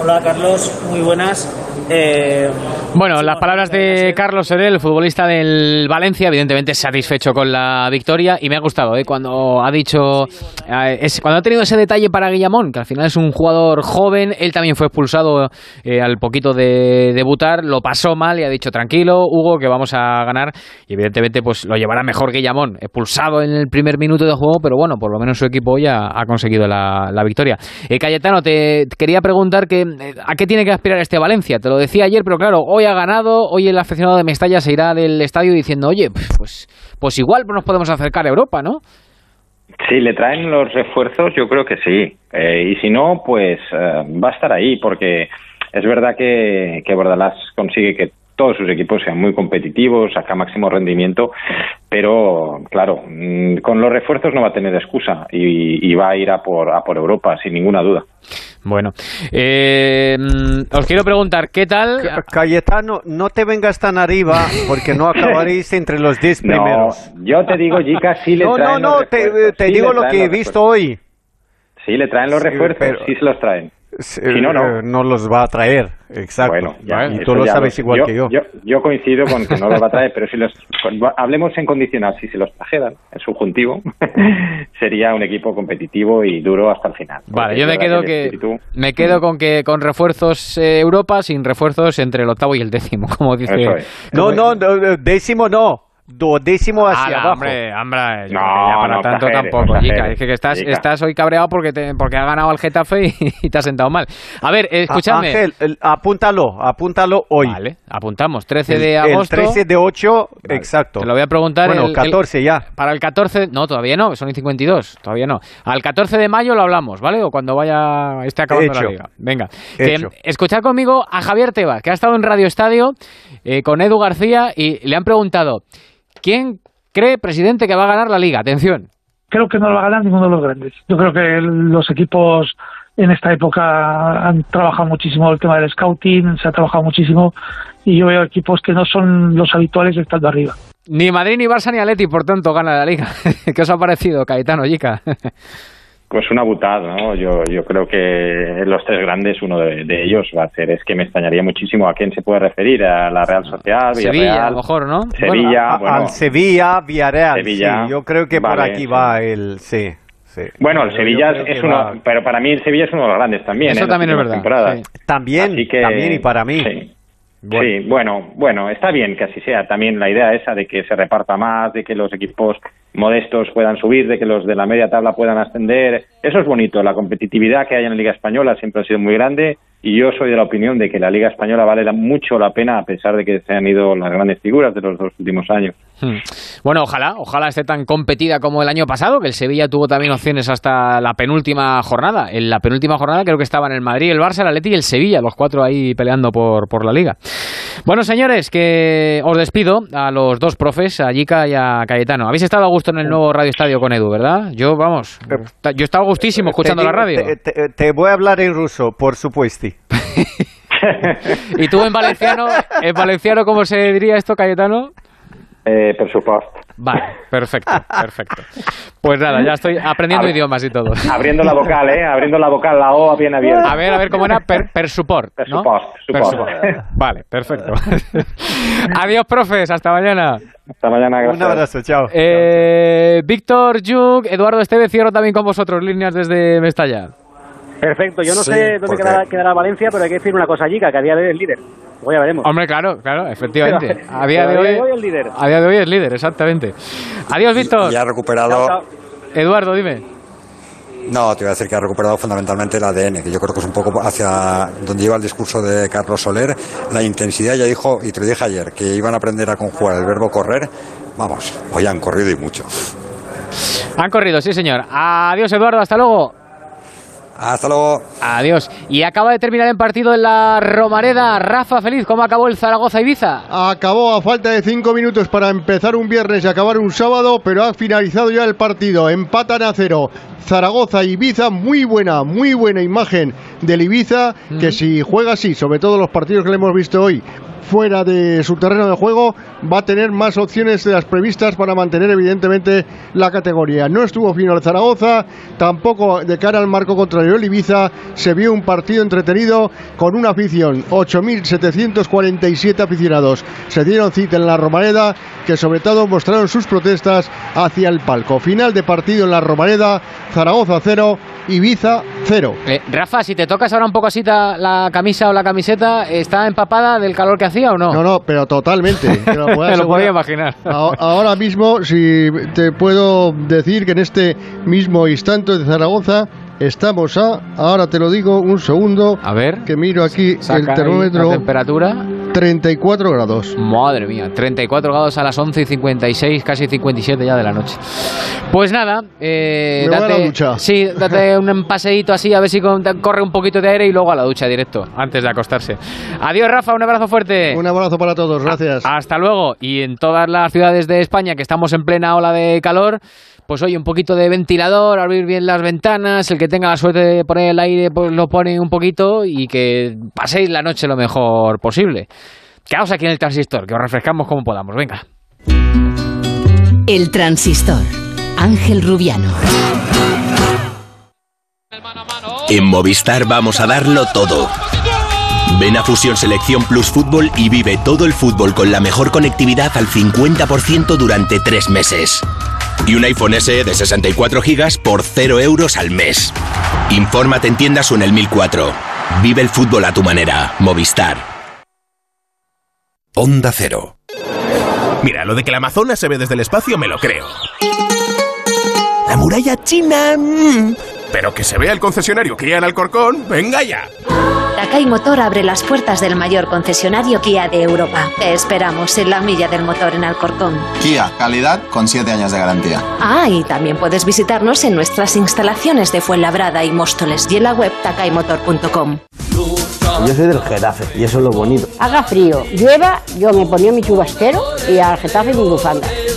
Hola Carlos, muy buenas. Eh, bueno, las palabras de Carlos Serel, el futbolista del Valencia, evidentemente satisfecho con la victoria y me ha gustado ¿eh? cuando ha dicho, eh, es, cuando ha tenido ese detalle para Guillamón, que al final es un jugador joven, él también fue expulsado al poquito de debutar, lo pasó mal y ha dicho tranquilo, Hugo, que vamos a ganar y evidentemente pues lo llevará mejor Guillamón, expulsado en el primer minuto de juego, pero bueno, por lo menos su equipo ya ha conseguido la, victoria. Cayetano, te quería preguntar que, a qué tiene que aspirar este Valencia, lo decía ayer, pero claro, hoy ha ganado, hoy el aficionado de Mestalla se irá del estadio diciendo, oye, pues, pues igual nos podemos acercar a Europa, ¿no? Si le traen los refuerzos, yo creo que sí. Eh, y si no, pues eh, va a estar ahí, porque es verdad que, que Bordalás consigue que todos sus equipos sean muy competitivos, saca máximo rendimiento, pero claro, mm, con los refuerzos no va a tener excusa y, y va a ir a por, a por Europa, sin ninguna duda. Bueno, eh, os quiero preguntar, ¿qué tal? Cayetano, no te vengas tan arriba porque no acabaréis entre los 10 primeros. No, yo te digo, Jica, sí le no, traen No, no, los te, sí digo lo que he visto hoy. Sí, le traen los Sí, refuerzos, pero- sí se los traen. Si no, no. eh, no los va a traer, exacto. Bueno, ya, y tú lo sabes igual que yo. yo. Yo coincido con que no los va a traer, pero si los con- hablemos en condicional, si se los trajeran en subjuntivo, sería un equipo competitivo y duro hasta el final. Vale, yo me quedo que espíritu- me quedo con que con refuerzos eh, Europa, sin refuerzos entre el octavo y el décimo, como dice. Es. No, no, no, décimo no. Duodécimo hacia abajo. hombre, hombre, yo No, creo que ya para no tanto exageres, tampoco, exageres, Es que estás, estás hoy cabreado porque te, porque ha ganado el Getafe y, y te has sentado mal. A ver, escuchadme. Ángel, el- apúntalo, apúntalo hoy. Vale, apuntamos. 13 El- de el agosto. 13 de 8, exacto. Te lo voy a preguntar. Bueno, el- el- 14 ya. Para el 14, no, todavía no, son y 52, todavía no. Al 14 de mayo lo hablamos, ¿vale? O cuando vaya, esté acabando Hecho. la liga. Venga, que, Hecho. escuchad conmigo a Javier Tebas, que ha estado en Radio Estadio eh, con Edu García y le han preguntado, ¿quién cree, presidente, que va a ganar la liga? Atención. creo que no lo va a ganar ninguno de los grandes. Yo creo que los equipos en esta época han trabajado muchísimo el tema del scouting, se ha trabajado muchísimo y yo veo equipos que no son los habituales estando arriba. Ni Madrid, ni Barça, ni Atleti, por tanto, gana la liga. ¿Qué os ha parecido, Caetano, Yica? Pues una butada, ¿no? Yo, yo creo que los tres grandes, uno de, de ellos va a ser, es que me extrañaría muchísimo a quién se puede referir, a la Real Sociedad, Sevilla, Villarreal, a lo mejor, ¿no? Sevilla, A- bueno, al Sevilla, Villarreal. Sevilla, sí, yo creo que por vale, aquí sí. va el. Sí, sí. Bueno, el Sevilla es uno, va- pero para mí el Sevilla es uno de los grandes también. Eso ¿eh? también es verdad, sí. También, que- también y para mí. Sí. Sí, bueno, bueno, está bien que así sea. También la idea esa de que se reparta más, de que los equipos modestos puedan subir, de que los de la media tabla puedan ascender. Eso es bonito. La competitividad que hay en la Liga Española siempre ha sido muy grande y yo soy de la opinión de que la Liga Española vale mucho la pena a pesar de que se han ido las grandes figuras de los dos últimos años. Hmm. Bueno, ojalá, ojalá esté tan competida como el año pasado, que el Sevilla tuvo también opciones hasta la penúltima jornada. En la penúltima jornada creo que estaban el Madrid, el Barça, el Atleti y el Sevilla, los cuatro ahí peleando por, por la liga. Bueno, señores, que os despido a los dos profes, a Yica y a Cayetano. Habéis estado a gusto en el nuevo Radio Estadio con Edu, ¿verdad? Yo, vamos, yo he estado a gustísimo escuchando la radio. Te, te- te voy a hablar en ruso, por supuesto. ¿Y tú en valenciano, en valenciano cómo se diría esto, Cayetano? Eh, presupuesto. Vale, perfecto, perfecto. Pues nada, ya estoy aprendiendo idiomas y todo. Abriendo la vocal, ¿eh? Abriendo la vocal, la O bien abierta. A ver, a ver cómo era per, ¿no? Persupost, Persupor. Vale, perfecto. Adiós, profes, hasta mañana. Hasta mañana, gracias. Un abrazo, chao. Eh, Víctor Yuk, Eduardo Esteve, cierro también con vosotros, líneas desde Mestalla. Perfecto, yo no Sí, sé dónde porque- quedará, quedará Valencia, pero hay que decir una cosa allí, que a día de hoy es líder. Luego ya veremos. Hombre, claro, claro, efectivamente. Pero- A día de hoy, hoy es líder. A día de hoy es líder, exactamente. Adiós, Víctor. Ya ha recuperado. Eduardo, dime. No, te iba a decir que ha recuperado fundamentalmente el ADN, que yo creo que es un poco hacia donde iba el discurso de Carlos Soler. La intensidad, ya dijo, y te lo dije ayer, que iban a aprender a conjugar el verbo correr. Vamos, hoy han corrido y mucho. Han corrido, sí, señor. Adiós, Eduardo, hasta luego. Hasta luego. Adiós. Y acaba de terminar el partido en la Romareda. Rafa Feliz, ¿cómo acabó el Zaragoza-Ibiza? Acabó a falta de cinco minutos para empezar un viernes y acabar un sábado, pero ha finalizado ya el partido. Empatan a cero. Zaragoza Ibiza, muy buena, muy buena imagen del Ibiza, que si juega así, sobre todo los partidos que le hemos visto hoy, fuera de su terreno de juego, va a tener más opciones de las previstas para mantener evidentemente la categoría. No estuvo fino el Zaragoza, tampoco de cara al marco contrario el Ibiza, se vio un partido entretenido con una afición, 8.747 aficionados. Se dieron cita en la Romareda, que sobre todo mostraron sus protestas hacia el palco. Final de partido en la Romareda, Zaragoza 0, Ibiza 0. Eh, Rafa, si te tocas ahora un poco así la camisa o la camiseta, ¿está empapada del calor que hacía o no? No, no, pero totalmente. Te lo, podía imaginar. Ahora mismo, si te puedo decir que en este mismo instante de Zaragoza estamos a, ahora te lo digo, un segundo. A ver. Que miro aquí el termómetro. la temperatura. 34 grados. Madre mía, 34 grados a las 11 y 56, casi 57 ya de la noche. Pues nada, eh, Me voy a la ducha. Sí, date un paseíto así, a ver si con- corre un poquito de aire y luego a la ducha directo, antes de acostarse. Adiós, Rafa, un abrazo fuerte. Un abrazo para todos, gracias. Hasta luego. Y en todas las ciudades de España que estamos en plena ola de calor, pues oye, un poquito de ventilador, abrir bien las ventanas, el que tenga la suerte de poner el aire, pues lo pone un poquito y que paséis la noche lo mejor posible. Quedaos aquí en el transistor, que os refrescamos como podamos. Venga. El transistor. Ángel Rubiano. En Movistar vamos a darlo todo. Ven a Fusión Selección Plus Fútbol y vive todo el fútbol con la mejor conectividad al 50% durante tres meses. Y un iPhone SE de 64 GB por 0 euros al mes. Infórmate en tiendas o en el 1004. Vive el fútbol a tu manera. Movistar. Onda Cero. Mira, lo de que la Amazonas se ve desde el espacio me lo creo. La muralla china... mm, Pero que se vea el concesionario Kia en Alcorcón, venga ya. Takai Motor abre las puertas del mayor concesionario Kia de Europa. Te esperamos en la milla del motor en Alcorcón. Kia, calidad con 7 años de garantía. Ah, y también puedes visitarnos en nuestras instalaciones de Fuenlabrada y Móstoles y en la web takaimotor.com. Yo soy del Getafe y eso es lo bonito. Haga frío, llueva, yo me ponía mi chubastero y al Getafe mi bufanda.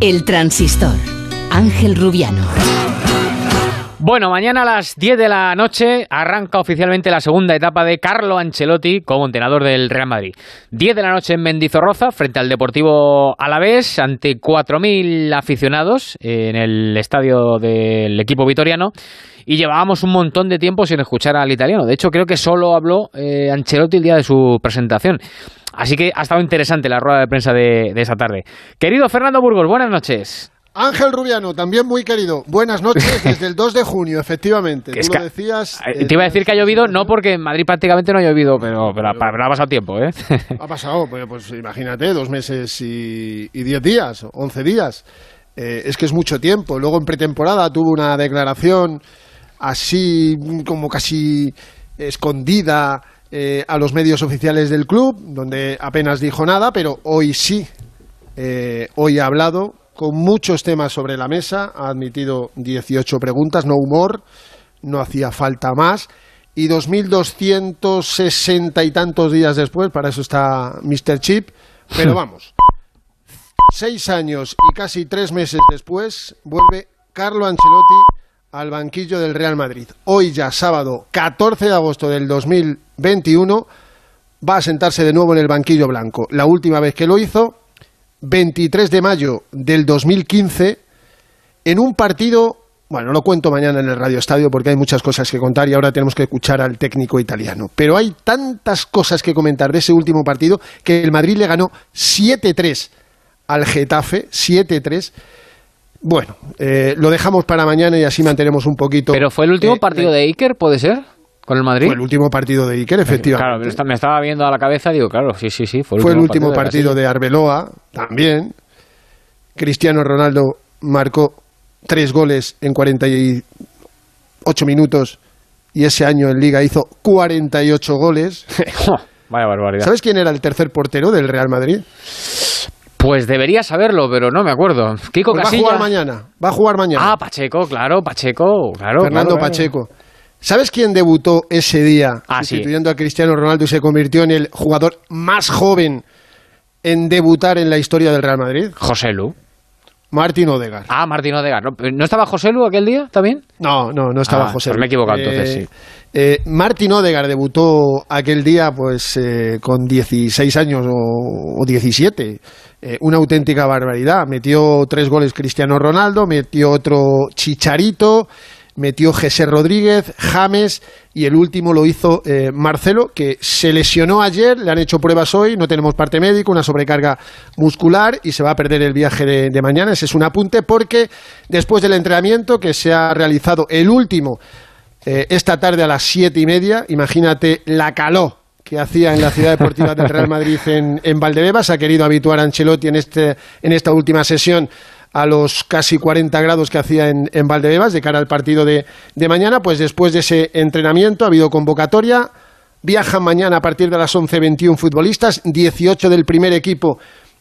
El transistor. Ángel Rubiano. Bueno, mañana a las 10 de la noche arranca oficialmente la segunda etapa de Carlo Ancelotti como entrenador del Real Madrid. 10 de la noche en Mendizorroza, frente al Deportivo Alavés, ante 4.000 aficionados en el estadio del equipo vitoriano. Y llevábamos un montón de tiempo sin escuchar al italiano. De hecho, creo que solo habló eh, Ancelotti el día de su presentación. Así que ha estado interesante la rueda de prensa de, de esa tarde. Querido Fernando Burgos, buenas noches. Ángel Rubiano, también muy querido. Buenas noches desde el 2 de junio, efectivamente. Tú lo decías. Eh, Te iba a decir que ha llovido, no porque en Madrid prácticamente no ha llovido, pero, pero, pero ha pasado tiempo, ¿eh? Ha pasado, pues, pues imagínate, dos meses y, y diez días, once días. Eh, es que es mucho tiempo. Luego en pretemporada tuvo una declaración así como casi escondida eh, a los medios oficiales del club, donde apenas dijo nada, pero hoy sí, eh, hoy ha hablado con muchos temas sobre la mesa, ha admitido 18 preguntas, no humor, no hacía falta más, y 2.260 y tantos días después, para eso está Mr. Chip, pero vamos, seis años y casi tres meses después, vuelve Carlo Ancelotti al banquillo del Real Madrid. Hoy ya sábado 14 de agosto del 2021 va a sentarse de nuevo en el banquillo blanco. La última vez que lo hizo 23 de mayo del 2015 en un partido, bueno, lo cuento mañana en el Radio Estadio porque hay muchas cosas que contar y ahora tenemos que escuchar al técnico italiano. Pero hay tantas cosas que comentar de ese último partido que el Madrid le ganó 7-3 al Getafe, 7-3. Bueno, eh, lo dejamos para mañana y así mantenemos un poquito. Pero fue el último eh, partido de Iker, ¿puede ser? ¿Con el Madrid? Fue el último partido de Iker, efectivamente. Claro, me estaba viendo a la cabeza, digo, claro, sí, sí, sí. Fue el Fue el último, partido de Arbeloa, también. Cristiano Ronaldo marcó tres goles en 48 minutos y ese año en Liga hizo 48 goles. Vaya barbaridad. ¿Sabes quién era el tercer portero del Real Madrid? Pues debería saberlo, pero no me acuerdo. Kiko Pues va a jugar mañana. Va a jugar mañana. Ah, Pacheco, claro, Pacheco, claro. Fernando claro, claro. ¿Sabes quién debutó ese día Ah, sí. sustituyendo a Cristiano Ronaldo y se convirtió en el jugador más joven en debutar en la historia del Real Madrid? José Lu. Martín Odegar. Ah, Martín Odegaard. ¿No, ¿No estaba José Lu aquel día también? No, no, no estaba Ah, José. pues me he equivocado entonces, sí. Eh, Martín Odegar debutó aquel día pues eh, con 16 años o, o 17. Eh, una auténtica barbaridad. Metió tres goles Cristiano Ronaldo, metió otro Chicharito, metió José Rodríguez, James y el último lo hizo eh, Marcelo, que se lesionó ayer, le han hecho pruebas hoy, no tenemos parte médico, una sobrecarga muscular y se va a perder el viaje de, mañana. Ese es un apunte porque después del entrenamiento que se ha realizado el último eh, esta tarde a las siete y media, imagínate la calor que hacía en la ciudad deportiva del Real Madrid en, en Valdebebas. Ha querido habituar a Ancelotti en, este, en esta última sesión a los casi 40 grados que hacía en, en Valdebebas de cara al partido de, de mañana. Pues después de ese entrenamiento ha habido convocatoria. Viajan mañana a partir de las 11.21 futbolistas, 18 del primer equipo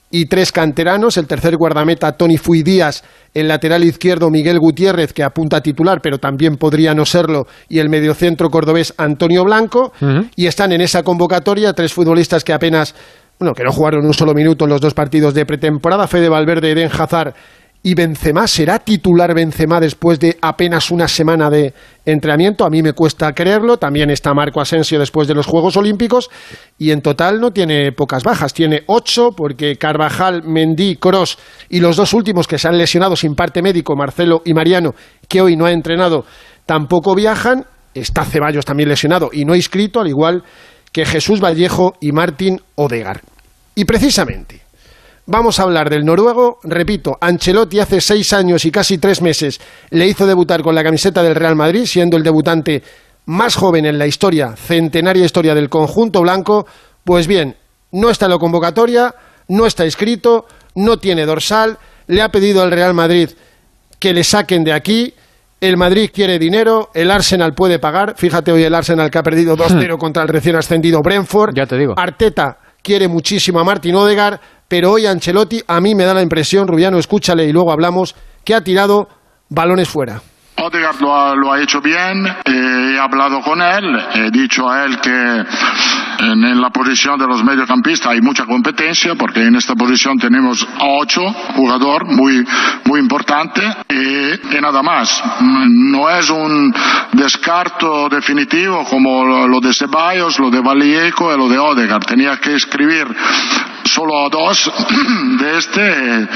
y tres canteranos. El tercer guardameta, Tony Fuy Díaz. El lateral izquierdo, Miguel Gutiérrez, que apunta a titular, pero también podría no serlo. Y el mediocentro cordobés, Antonio Blanco. Y están en esa convocatoria tres futbolistas que apenas, bueno, que no jugaron un solo minuto en los dos partidos de pretemporada. Fede Valverde, Eden Hazard y Benzema. ¿Será titular Benzema después de apenas una semana de entrenamiento? A mí me cuesta creerlo. También está Marco Asensio después de los Juegos Olímpicos. Y en total no tiene pocas bajas. Tiene ocho porque Carvajal, Mendy, Cross y los dos últimos que se han lesionado sin parte médico, Marcelo y Mariano, que hoy no ha entrenado, tampoco viajan. Está Ceballos también lesionado y no inscrito, al igual que Jesús Vallejo y Martín Odegar. Y precisamente Vamos a hablar del noruego. Repito, Ancelotti hace seis años y casi tres meses le hizo debutar con la camiseta del Real Madrid, siendo el debutante más joven en la historia, centenaria historia del conjunto blanco. Pues bien, no está en la convocatoria, no está inscrito, no tiene dorsal, le ha pedido al Real Madrid que le saquen de aquí. El Madrid quiere dinero, el Arsenal puede pagar. Fíjate hoy el Arsenal que ha perdido 2-0 contra el recién ascendido Brentford. Ya te digo. Arteta quiere muchísimo a Martin Odegar, pero hoy Ancelotti a mí me da la impresión, Rubiano, escúchale y luego hablamos, que ha tirado balones fuera. Odegaard lo ha, lo ha hecho bien, eh, he hablado con él, he dicho a él que en, la posición de los mediocampistas hay mucha competencia porque en esta posición tenemos a ocho jugadores muy, muy importantes y, y nada más. No es un descarto definitivo como lo, de Ceballos, lo de Vallejo y lo de Odegaard. Tenía que escribir solo a dos de este.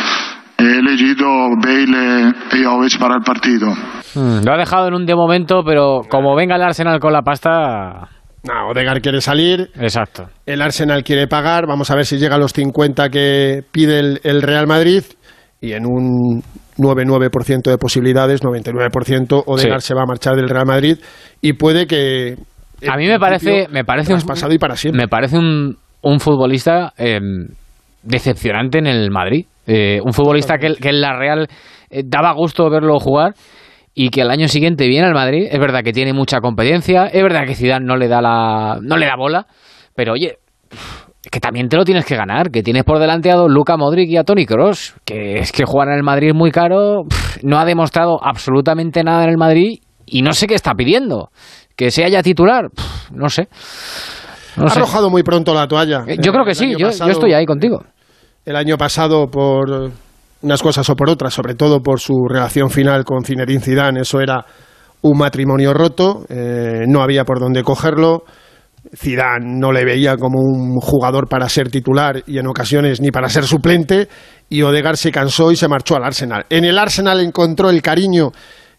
He elegido Bale y Jovic para el partido. Mm, Lo ha dejado en un de momento, pero como venga el Arsenal con la pasta. No, Odegaard quiere salir. Exacto. El Arsenal quiere pagar. Vamos a ver si llega a los 50 que pide el, el Real Madrid. Y en un 9,9% de posibilidades, 99%, Odegaard Sí. se va a marchar del Real Madrid. Y puede que. A mí me parece, me parece un, pasado y para siempre. me parece un, un futbolista eh, decepcionante en el Madrid. Eh, un futbolista que, que en la Real eh, daba gusto verlo jugar. Y que al año siguiente viene al Madrid. Es verdad que tiene mucha competencia, es verdad que Zidane no le da la no le da bola, pero oye, que también te lo tienes que ganar, que tienes por delante a Luca Modric y a Tony Cross, que es que jugar en el Madrid es muy caro, no ha demostrado absolutamente nada en el Madrid y no sé qué está pidiendo. Que se haya titular, no sé. ha arrojado muy pronto la toalla. Eh, yo creo que sí, yo, estoy ahí contigo. El año pasado por unas cosas o por otras, sobre todo por su relación final con Zinedine Zidane, eso era un matrimonio roto, eh, no había por dónde cogerlo. Zidane no le veía como un jugador para ser titular y en ocasiones ni para ser suplente y Odegaard se cansó y se marchó al Arsenal. En el Arsenal encontró el cariño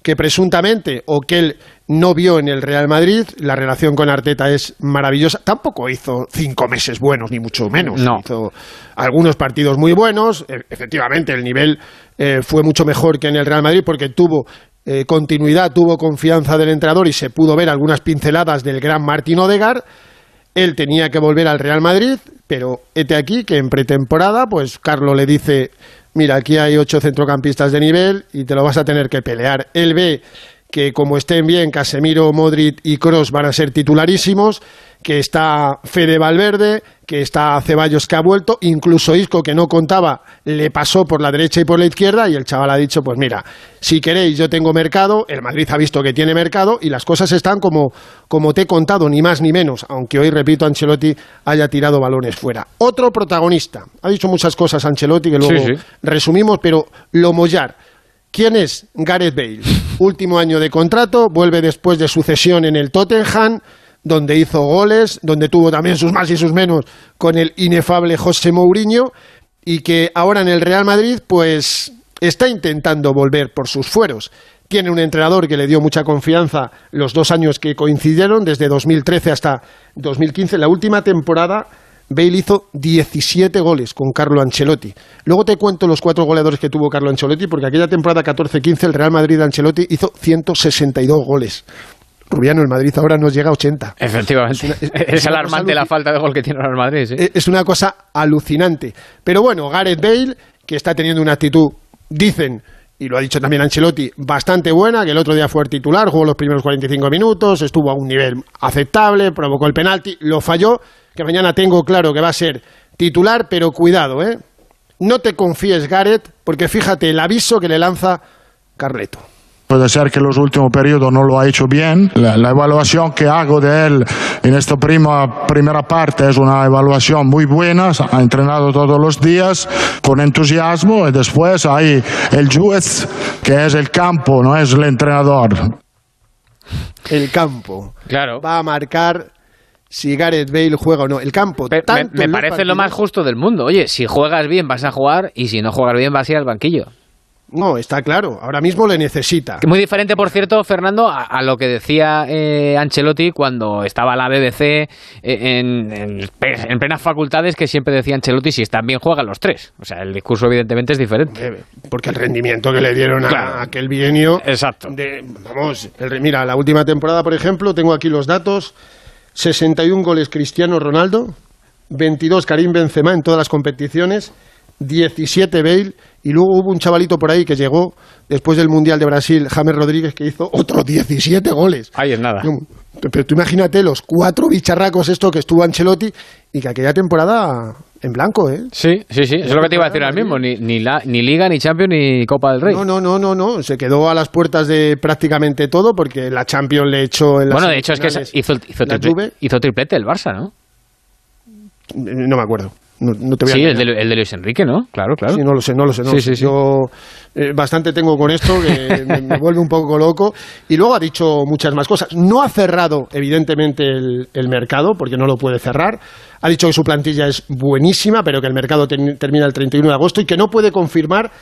que presuntamente o que él no vio en el Real Madrid. La relación con Arteta es maravillosa. Tampoco hizo cinco meses buenos, ni mucho menos. Hizo algunos partidos muy buenos. E, efectivamente, el nivel eh, fue mucho mejor que en el Real Madrid porque tuvo eh, continuidad, tuvo confianza del entrenador y se pudo ver algunas pinceladas del gran Martín Odegar. Él tenía que volver al Real Madrid, pero este aquí que en pretemporada, pues Carlos le dice, mira, aquí hay ocho centrocampistas de nivel y te lo vas a tener que pelear. Él ve que como estén bien Casemiro, Modric y Cross van a ser titularísimos, que está Fede Valverde, que está Ceballos que ha vuelto, incluso Isco que no contaba le pasó por la derecha y por la izquierda y el chaval ha dicho, pues mira, si queréis yo tengo mercado, el Madrid ha visto que tiene mercado y las cosas están como, como te he contado, ni más ni menos, aunque hoy, repito, Ancelotti haya tirado balones fuera. Otro protagonista, ha dicho muchas cosas Ancelotti que luego resumimos, pero lo mollar ¿Quién es Gareth Bale? Último año de contrato, vuelve después de su cesión en el Tottenham, donde hizo goles, donde tuvo también sus más y sus menos con el inefable José Mourinho, y que ahora en el Real Madrid, pues está intentando volver por sus fueros. Tiene un entrenador que le dio mucha confianza los dos años que coincidieron, desde 2013 hasta 2015. La última temporada Bale hizo 17 goles con Carlo Ancelotti. Luego te cuento los cuatro goleadores que tuvo Carlo Ancelotti, porque aquella temporada 14-15 el Real Madrid de Ancelotti hizo 162 goles. Rubiano, el Madrid ahora nos llega a 80. Efectivamente. Es, alarmante la falta de gol que tiene el Madrid. Es una cosa alucinante. Pero bueno, Gareth Bale, que está teniendo una actitud, dicen, y lo ha dicho también Ancelotti, bastante buena, que el otro día fue el titular, jugó los primeros 45 minutos, estuvo a un nivel aceptable, provocó el penalti, lo falló, que mañana tengo claro que va a ser titular, pero cuidado, ¿eh? No te confíes, Gareth, porque fíjate el aviso que le lanza Carleto. Puede ser que en los últimos periodos no lo ha hecho bien. La, evaluación que hago de él en esta prima, primera parte es una evaluación muy buena. Ha entrenado todos los días con entusiasmo y después hay el juez, que es el campo, no es el entrenador. El campo. Claro. Va a marcar si Gareth Bale juega o no. El campo. me, parece lo más justo del mundo. Oye, si juegas bien vas a jugar y si no juegas bien vas a ir al banquillo. No, está claro. Ahora mismo le necesita. Muy diferente, por cierto, Fernando, a, lo que decía eh, Ancelotti cuando estaba la BBC eh, en, en, plenas facultades, que siempre decía Ancelotti, si están bien, juegan los tres. O sea, el discurso evidentemente es diferente. Porque el rendimiento que le dieron a aquel bienio... Exacto. vamos, mira, la última temporada, por ejemplo, tengo aquí los datos... 61 goles Cristiano Ronaldo, 22 Karim Benzema en todas las competiciones, 17 Bale y luego hubo un chavalito por ahí que llegó después del Mundial de Brasil, James Rodríguez, que hizo otros 17 goles. Ahí es nada. Pero tú imagínate los cuatro bicharracos esto que estuvo Ancelotti y que aquella temporada en blanco, ¿eh? Sí, sí, sí. es lo que te iba a decir ahora mismo. Ni, ni, la, ni Liga, ni Champions, ni Copa del Rey. No, no, no, no, no. Se quedó a las puertas de prácticamente todo porque la Champions le echó en Bueno, de hecho es que hizo, hizo, hizo triplete el Barça, ¿no? No me acuerdo. No, te sí, el de, el de, Luis Enrique, ¿no? Claro, claro. Sí, no lo sé, no lo sé. No sí, Yo eh, bastante tengo con esto, que me, vuelve un poco loco. Y luego ha dicho muchas más cosas. No ha cerrado, evidentemente, el, el, mercado, porque no lo puede cerrar. Ha dicho que su plantilla es buenísima, pero que el mercado termina el 31 de agosto y que no puede confirmar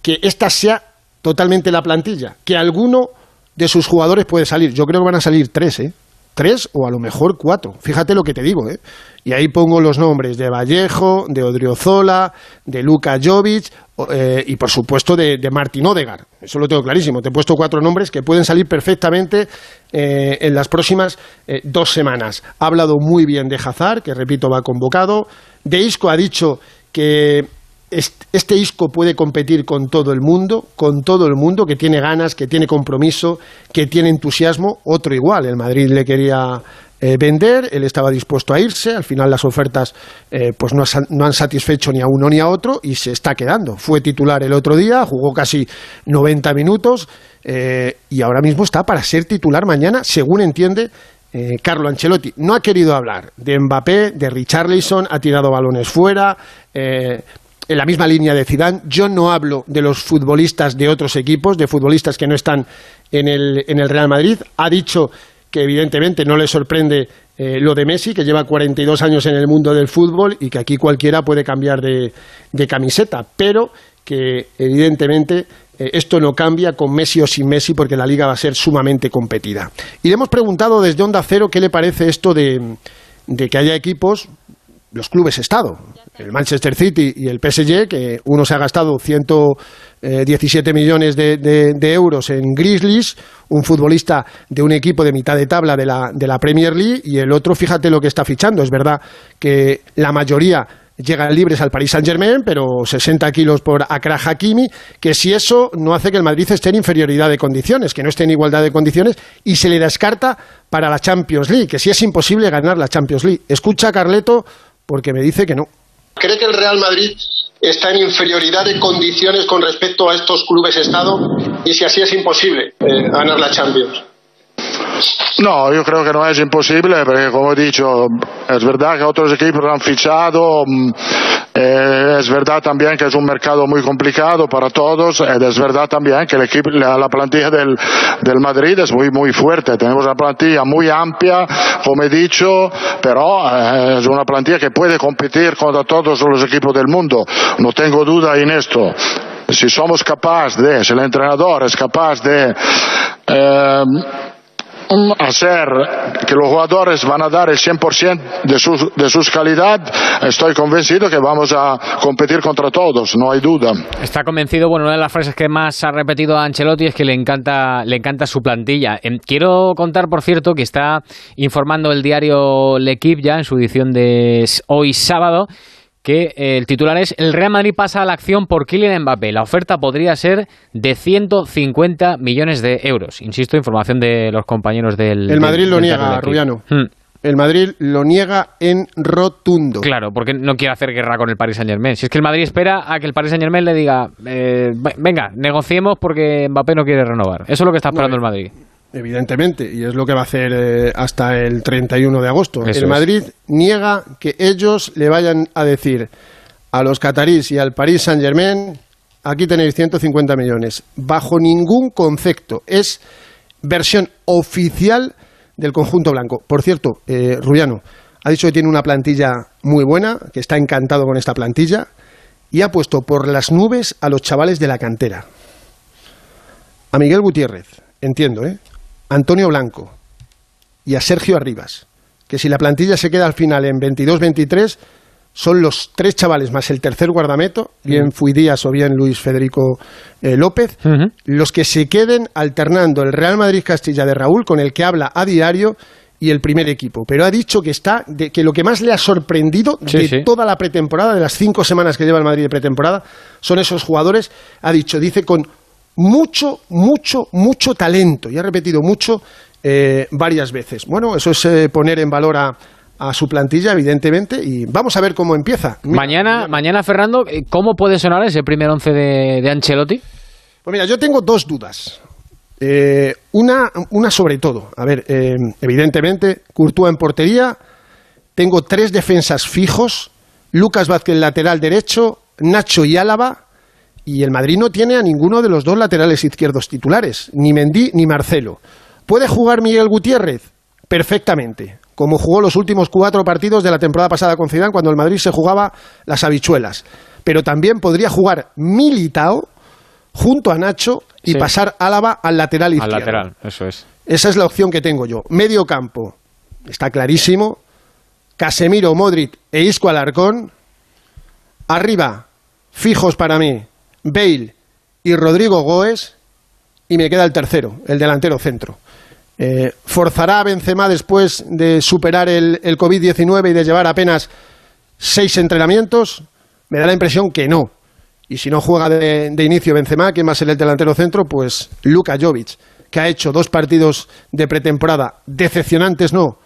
que esta sea totalmente la plantilla. Que alguno de sus jugadores puede salir. Yo creo que van a salir tres, ¿eh? Tres o a lo mejor cuatro. Fíjate lo que te digo, ¿eh? Y ahí pongo los nombres de Vallejo, de Odriozola, de Luka Jovic eh, y por supuesto de, de, Martin Odegar. Eso lo tengo clarísimo. Te he puesto cuatro nombres que pueden salir perfectamente eh, en las próximas eh, dos semanas. Ha hablado muy bien de Hazard, que repito va convocado. De Isco ha dicho que este Isco puede competir con todo el mundo, con todo el mundo que tiene ganas, que tiene compromiso, que tiene entusiasmo. Otro igual, el Madrid le quería eh, vender, él estaba dispuesto a irse, al final las ofertas eh, pues no, no, han satisfecho ni a uno ni a otro y se está quedando. Fue titular el otro día, jugó casi 90 minutos eh, y ahora mismo está para ser titular mañana, según entiende Carlo Ancelotti. No ha querido hablar de Mbappé, de Richarlison, ha tirado balones fuera. En la misma línea de Zidane, yo no hablo de los futbolistas de otros equipos, de futbolistas que no están en el, en el Real Madrid. Ha dicho que evidentemente no le sorprende eh, lo de Messi, que lleva 42 años en el mundo del fútbol y que aquí cualquiera puede cambiar de, camiseta, pero que evidentemente eh, esto no cambia con Messi o sin Messi porque la liga va a ser sumamente competida. Y le hemos preguntado desde Onda Cero qué le parece esto de, de que haya equipos, los clubes Estado, el Manchester City y el PSG, que uno se ha gastado 117 millones de, euros en Grizzlies, un futbolista de un equipo de mitad de tabla de la, de la Premier League, y el otro, fíjate lo que está fichando. Es verdad que la mayoría llegan libres al Paris Saint-Germain, pero 60 kilos por Akra Hakimi, que si eso no hace que el Madrid esté en inferioridad de condiciones, que no esté en igualdad de condiciones, y se le descarta para la Champions League, que si es imposible ganar la Champions League. Escucha Carleto porque me dice que no. ¿Cree que el Real Madrid está en inferioridad de condiciones con respecto a estos clubes Estado? Y si así es imposible eh, ganar la Champions. No, yo creo que no es imposible porque como he dicho, es verdad que otros equipos han fichado, mm, eh, es verdad también que es un mercado muy complicado para todos, eh, es verdad también que la, plantilla del, Madrid es muy muy fuerte, tenemos una plantilla muy amplia, como he dicho, pero eh, es una plantilla que puede competir contra todos los equipos del mundo, no tengo duda en esto. Si somos capaces de, si el entrenador es capaz de hacer que los jugadores van a dar el 100% de su, de sus calidad, estoy convencido que vamos a competir contra todos, no hay duda. Está convencido, bueno, una de las frases que más ha repetido a Ancelotti es que le encanta, le encanta su plantilla. Em, quiero contar, por cierto, que está informando el diario L'Equipe ya en su edición de hoy sábado que eh, el titular es El Real Madrid pasa a la acción por Kylian Mbappé. La oferta podría ser de 150 millones de euros. Insisto, información de los compañeros del... El Madrid lo niega, Rubiano. Hmm. El Madrid lo niega en rotundo. Claro, porque no quiere hacer guerra con el Paris Saint Germain. Si es que el Madrid espera a que el Paris Saint Germain le diga, eh, venga, negociemos porque Mbappé no quiere renovar. Eso es lo que está esperando el Madrid. Evidentemente, y es lo que va a hacer eh, hasta el 31 de agosto. el Madrid niega que ellos le vayan a decir a los catarís y al Paris Saint-Germain, aquí tenéis 150 millones. Bajo ningún concepto. Es versión oficial del conjunto blanco. Por cierto, eh, Rubiano ha dicho que tiene una plantilla muy buena, que está encantado con esta plantilla, y ha puesto por las nubes a los chavales de la cantera. A Miguel Gutiérrez, entiendo, ¿eh? Antonio Blanco y a Sergio Arribas, que si la plantilla se queda al final en 22-23, son los tres chavales más el tercer guardameto, bien Fui Díaz o bien Luis Federico eh, López, los que se queden alternando el Real Madrid Castilla de Raúl, con el que habla a diario, y el primer equipo. Pero ha dicho que está, de, que lo que más le ha sorprendido de toda la pretemporada, de las cinco semanas que lleva el Madrid de pretemporada, son esos jugadores, ha dicho, dice con mucho, mucho, mucho talento. Y ha repetido mucho eh, varias veces. Bueno, eso es eh, poner en valor a, su plantilla, evidentemente, y vamos a ver cómo empieza. mañana, mañana, Fernando, eh, ¿cómo puede sonar ese primer once de, de Ancelotti? Pues mira, yo tengo dos dudas. una, una sobre todo. A ver, evidentemente, Courtois en portería. Tengo tres defensas fijos. Lucas Vázquez lateral derecho, Nacho y Álava y el Madrid no tiene a ninguno de los dos laterales izquierdos titulares, ni Mendy ni Marcelo. ¿Puede jugar Miguel Gutiérrez? Perfectamente, como jugó los últimos cuatro partidos de la temporada pasada con Zidane cuando el Madrid se jugaba las habichuelas. Pero también podría jugar Militao junto a Nacho y pasar Álava al lateral izquierdo. Al lateral, eso es. Esa es la opción que tengo yo. Medio campo, está clarísimo. Casemiro, Modric e Isco Alarcón. Arriba, fijos para mí, Bale y Rodrigo Goes, y me queda el tercero, el delantero centro. Eh, ¿Forzará a Benzema después de superar el, el COVID-19 y de llevar apenas seis entrenamientos? Me da la impresión que no. Y si no juega de, inicio Benzema, ¿quién va a el delantero centro? Pues Luka Jovic, que ha hecho dos partidos de pretemporada decepcionantes, no,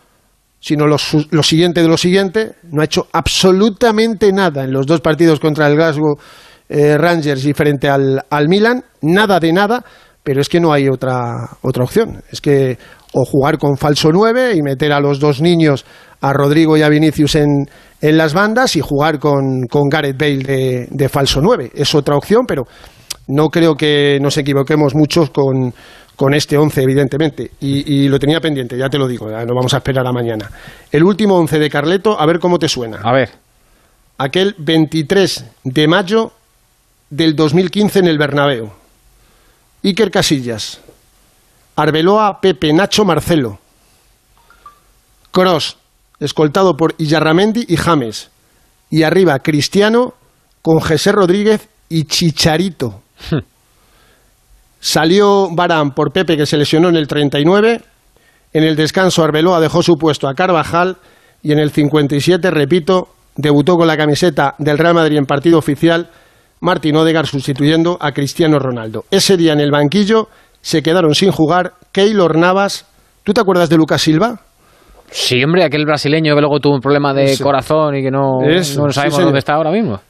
sino lo, siguiente de lo siguiente. No ha hecho absolutamente nada en los dos partidos contra el Glasgow eh, Rangers y frente al, al Milan, nada de nada, pero es que no hay otra, otra opción. Es que o jugar con falso 9 y meter a los dos niños, a Rodrigo y a Vinicius en, en las bandas y jugar con, con Gareth Bale de, falso 9. Es otra opción, pero no creo que nos equivoquemos mucho con, con este 11, evidentemente. Y, lo tenía pendiente, ya te lo digo, no vamos a esperar a mañana. El último 11 de Carleto, a ver cómo te suena. A ver. Aquel 23 de mayo del 2015 en el Bernabéu. Iker Casillas, Arbeloa, Pepe, Nacho, Marcelo. Cross, escoltado por Illarramendi y James. Y arriba, Cristiano con José Rodríguez y Chicharito. Hmm. Salió Barán por Pepe, que se lesionó en el 39. En el descanso, Arbeloa dejó su puesto a Carvajal. Y en el 57, repito, debutó con la camiseta del Real Madrid en partido oficial. Martín Odegar sustituyendo a Cristiano Ronaldo. Ese día en el banquillo se quedaron sin jugar Keylor Navas. ¿Tú te acuerdas de Lucas Silva? Sí, hombre, aquel brasileño que luego tuvo un problema de corazón y que no, no sabemos dónde está ahora mismo.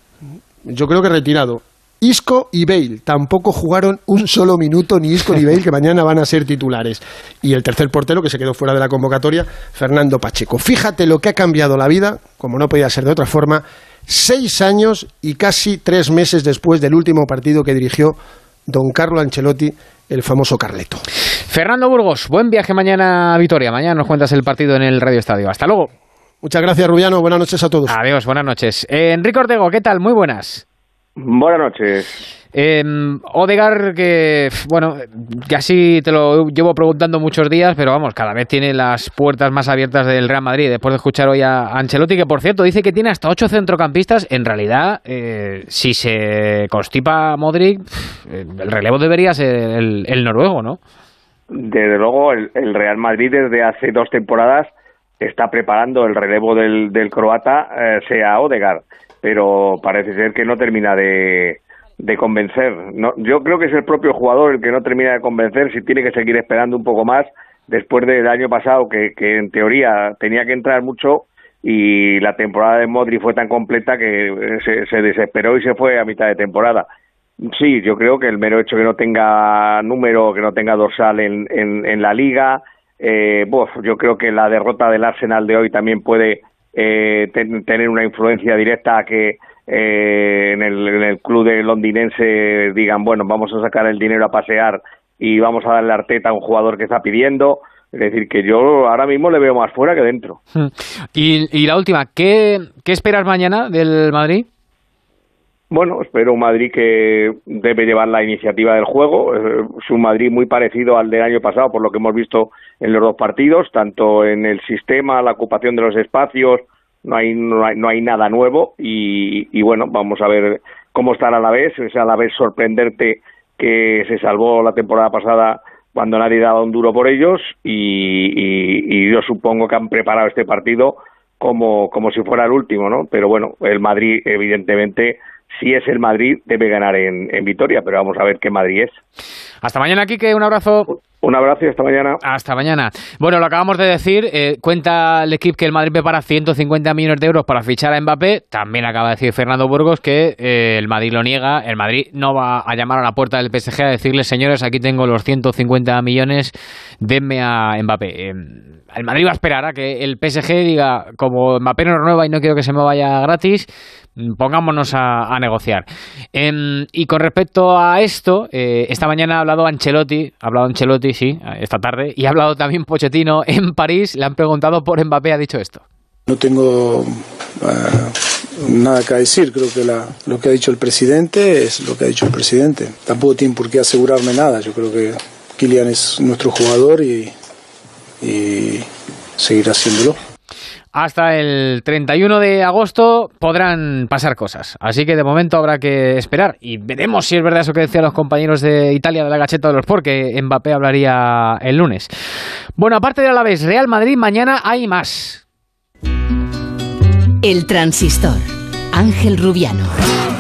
Yo creo que retirado. Isco y Bale tampoco jugaron un solo minuto, ni Isco ni Bale, que mañana van a ser titulares. Y el tercer portero que se quedó fuera de la convocatoria, Fernando Pacheco. Fíjate lo que ha cambiado la vida, como no podía ser de otra forma, seis años y casi tres meses después del último partido que dirigió don Carlo Ancelotti el famoso Carleto. Fernando Burgos, buen viaje mañana a Vitoria. Mañana nos cuentas el partido en el Radio Estadio. Hasta luego. Muchas gracias, Rubiano. Buenas noches a todos. Adiós, buenas noches. Eh, Enrique Ortego, ¿qué tal? Muy buenas. Buenas noches. Eh, Odegar, que bueno, que así te lo llevo preguntando muchos días, pero vamos, cada vez tiene las puertas más abiertas del Real Madrid. Después de escuchar hoy a Ancelotti, que por cierto dice que tiene hasta ocho centrocampistas. En realidad, eh, si se constipa Modric, el relevo debería ser el, noruego, ¿no? Desde luego, el, Real Madrid desde hace dos temporadas está preparando el relevo del, croata, eh, sea Odegar, pero parece ser que no termina de de convencer. No, yo creo que es el propio jugador el que no termina de convencer si tiene que seguir esperando un poco más después del año pasado que, en teoría tenía que entrar mucho y la temporada de Modri fue tan completa que se, se, desesperó y se fue a mitad de temporada. Sí, yo creo que el mero hecho que no tenga número, que no tenga dorsal en, en, en la liga, eh, yo creo que la derrota del Arsenal de hoy también puede eh, tener una influencia directa a que eh, en, el, en el club de londinense digan, bueno, vamos a sacar el dinero a pasear y vamos a darle arteta a un jugador que está pidiendo. Es decir, que yo ahora mismo le veo más fuera que dentro. Hmm. Y, la última, ¿qué, ¿qué esperas mañana del Madrid? Bueno, espero un Madrid que debe llevar la iniciativa del juego. Es un Madrid muy parecido al del año pasado, por lo que hemos visto en los dos partidos, tanto en el sistema, la ocupación de los espacios, no hay, no hay, no hay nada nuevo y, y, bueno, vamos a ver cómo estará a la vez, es a la vez sorprenderte que se salvó la temporada pasada cuando nadie daba un duro por ellos y, y, yo supongo que han preparado este partido como, como si fuera el último, ¿no? Pero bueno, el Madrid evidentemente si es el Madrid, debe ganar en, en Vitoria, pero vamos a ver qué Madrid es. Hasta mañana, Quique, un abrazo. Un abrazo y hasta mañana. Hasta mañana. Bueno, lo acabamos de decir. Eh, cuenta el equipo que el Madrid prepara 150 millones de euros para fichar a Mbappé. También acaba de decir Fernando Burgos que eh, el Madrid lo niega. El Madrid no va a llamar a la puerta del PSG a decirle, señores, aquí tengo los 150 millones, denme a Mbappé. Eh, el Madrid va a esperar a que el PSG diga, como Mbappé no renueva y no quiero que se me vaya gratis, Mm, pongámonos a, negociar. Em, y con respecto a esto, esta mañana ha hablado Ancelotti, ha hablado Ancelotti, sí, esta tarde, y ha hablado también Pochettino en París, le han preguntado por Mbappé, ha dicho esto. No tengo eh, nada que decir, creo que lo que ha dicho el presidente es lo que ha dicho el presidente. Tampoco tiene por qué asegurarme nada, yo creo que Kylian es nuestro jugador y seguirá haciéndolo hasta el 31 de agosto podrán pasar cosas. Así que de momento habrá que esperar y veremos si es verdad eso que decían los compañeros de Italia de la Gacheta de los Sport, que Mbappé hablaría el lunes. Bueno, aparte de Alavés, Real Madrid, mañana hay más. El transistor. Ángel Rubiano.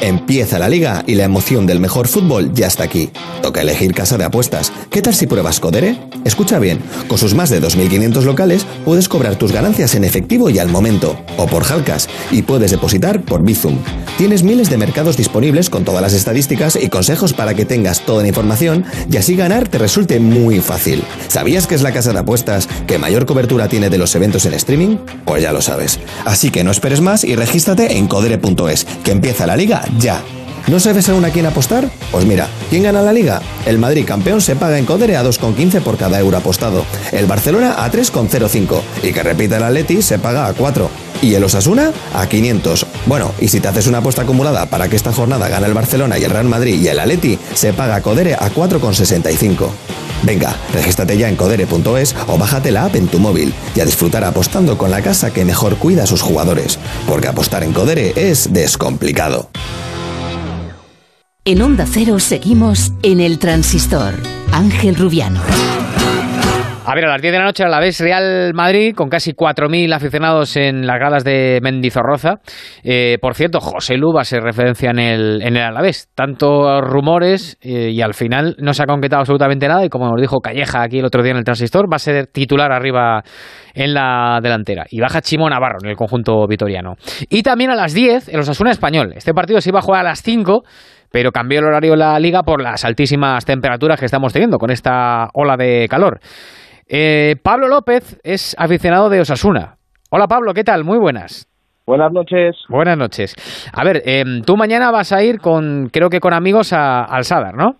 Empieza la liga y la emoción del mejor fútbol ya está aquí. Toca elegir casa de apuestas. ¿Qué tal si pruebas Codere? Escucha bien, con sus más de 2.500 locales puedes cobrar tus ganancias en efectivo y al momento, o por Jalcas, y puedes depositar por Bizum. Tienes miles de mercados disponibles con todas las estadísticas y consejos para que tengas toda la información y así ganar te resulte muy fácil. ¿Sabías que es la casa de apuestas que mayor cobertura tiene de los eventos en streaming? Pues ya lo sabes. Así que no esperes más y regístrate en codere.es, que empieza la liga ya. ¿No sabes aún a quién apostar? Pues mira, ¿quién gana la liga? El Madrid campeón se paga en Codere a 2,15 por cada euro apostado. El Barcelona a 3,05. Y que repita el Atleti se paga a 4. Y el Osasuna a 500. Bueno, y si te haces una apuesta acumulada para que esta jornada gane el Barcelona y el Real Madrid y el Atleti, se paga Codere a 4,65. Venga, regístrate ya en codere.es o bájate la app en tu móvil y a disfrutar apostando con la casa que mejor cuida a sus jugadores. Porque apostar en Codere es descomplicado. En Onda Cero seguimos en el transistor. Ángel Rubiano. A ver, a las 10 de la noche a la vez Real Madrid, con casi 4.000 aficionados en las gradas de Mendizorroza. Eh, por cierto, José Lu va a ser referencia en el, en el Alavés. Tantos rumores eh, y al final no se ha concretado absolutamente nada. Y como nos dijo Calleja aquí el otro día en el Transistor, va a ser titular arriba en la delantera. Y baja Chimo Navarro en el conjunto vitoriano. Y también a las 10 el Osasuna Español. Este partido se iba a jugar a las 5 pero cambió el horario la liga por las altísimas temperaturas que estamos teniendo con esta ola de calor. Eh, Pablo López es aficionado de Osasuna. Hola Pablo, ¿qué tal? Muy buenas. Buenas noches. Buenas noches. A ver, eh, tú mañana vas a ir con, creo que con amigos a, al Sadar, ¿no?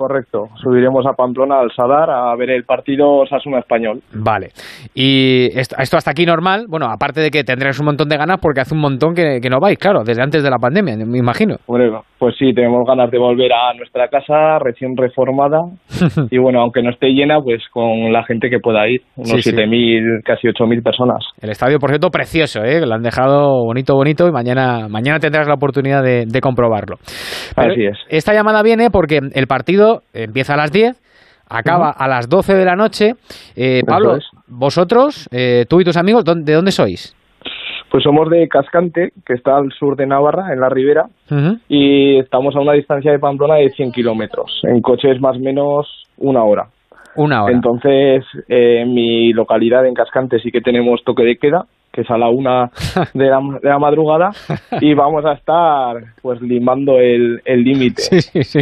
Correcto, subiremos a Pamplona al Sadar a ver el partido Osasuna Español. Vale. Y esto, esto hasta aquí normal, bueno, aparte de que tendréis un montón de ganas porque hace un montón que, que no vais, claro, desde antes de la pandemia, me imagino. Bueno, pues sí, tenemos ganas de volver a nuestra casa recién reformada y bueno, aunque no esté llena, pues con la gente que pueda ir, unos Sí, sí. 7.000, casi 8.000 personas. El estadio, por cierto, precioso, ¿eh? Lo han dejado bonito, bonito y mañana, mañana tendrás la oportunidad de, de comprobarlo. Pero Así es. Esta llamada viene porque el partido empieza a las 10, acaba a las 12 de la noche. Eh, Pablo, es. vosotros, eh, tú y tus amigos, ¿dó- ¿de dónde sois? Pues somos de Cascante, que está al sur de Navarra, en la ribera, y estamos a una distancia de Pamplona de 100 kilómetros. En coche es más o menos una hora. Una hora. Entonces, eh, en mi localidad, en Cascante, sí que tenemos toque de queda, que es a la una de la, de la madrugada, y vamos a estar pues limando el el límite. Sí, sí, sí.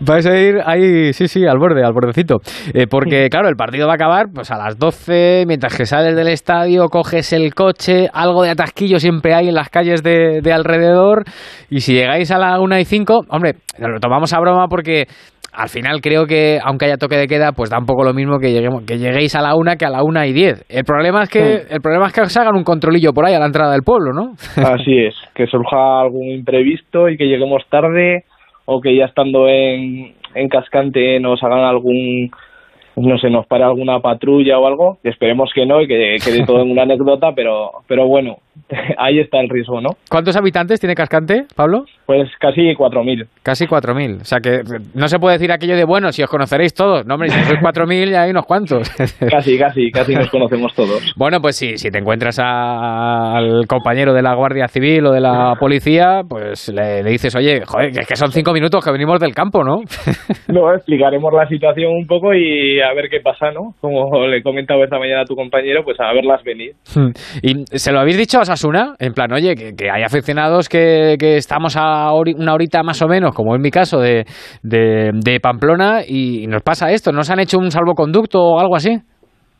Vais a ir ahí, sí, sí, al borde, al bordecito. Eh, porque, claro, el partido va a acabar pues a las 12, mientras que sales del estadio, coges el coche, algo de atasquillo siempre hay en las calles de, de alrededor. Y si llegáis a la 1 y 5, hombre, lo tomamos a broma porque al final creo que, aunque haya toque de queda, pues da un poco lo mismo que, lleguemos, que lleguéis a la 1 que a la 1 y 10. El problema es que, el problema es que os hagan un controlillo por ahí a la entrada del pueblo, ¿no? Así es, que surja algún imprevisto y que lleguemos tarde o que ya estando en, en Cascante nos hagan algún, no sé, nos pare alguna patrulla o algo, esperemos que no y que quede todo en una anécdota, pero, pero bueno, ahí está el riesgo, ¿no? ¿Cuántos habitantes tiene Cascante, Pablo? Pues casi 4.000. Casi 4.000. O sea que no se puede decir aquello de, bueno, si os conoceréis todos. No, hombre, si sois 4.000 ya hay unos cuantos. Casi, casi, casi nos conocemos todos. Bueno, pues sí, si te encuentras a- al compañero de la Guardia Civil o de la policía, pues le, le dices, oye, joder, que es que son cinco minutos que venimos del campo, ¿no? No, explicaremos la situación un poco y a ver qué pasa, ¿no? Como le he comentado esta mañana a tu compañero, pues a verlas venir. ¿Y se lo habéis dicho a Sasuna? En plan, oye, que, que hay aficionados que, que estamos a hori- una horita más o menos, como es mi caso, de, de, de Pamplona, y nos pasa esto. ¿Nos han hecho un salvoconducto o algo así?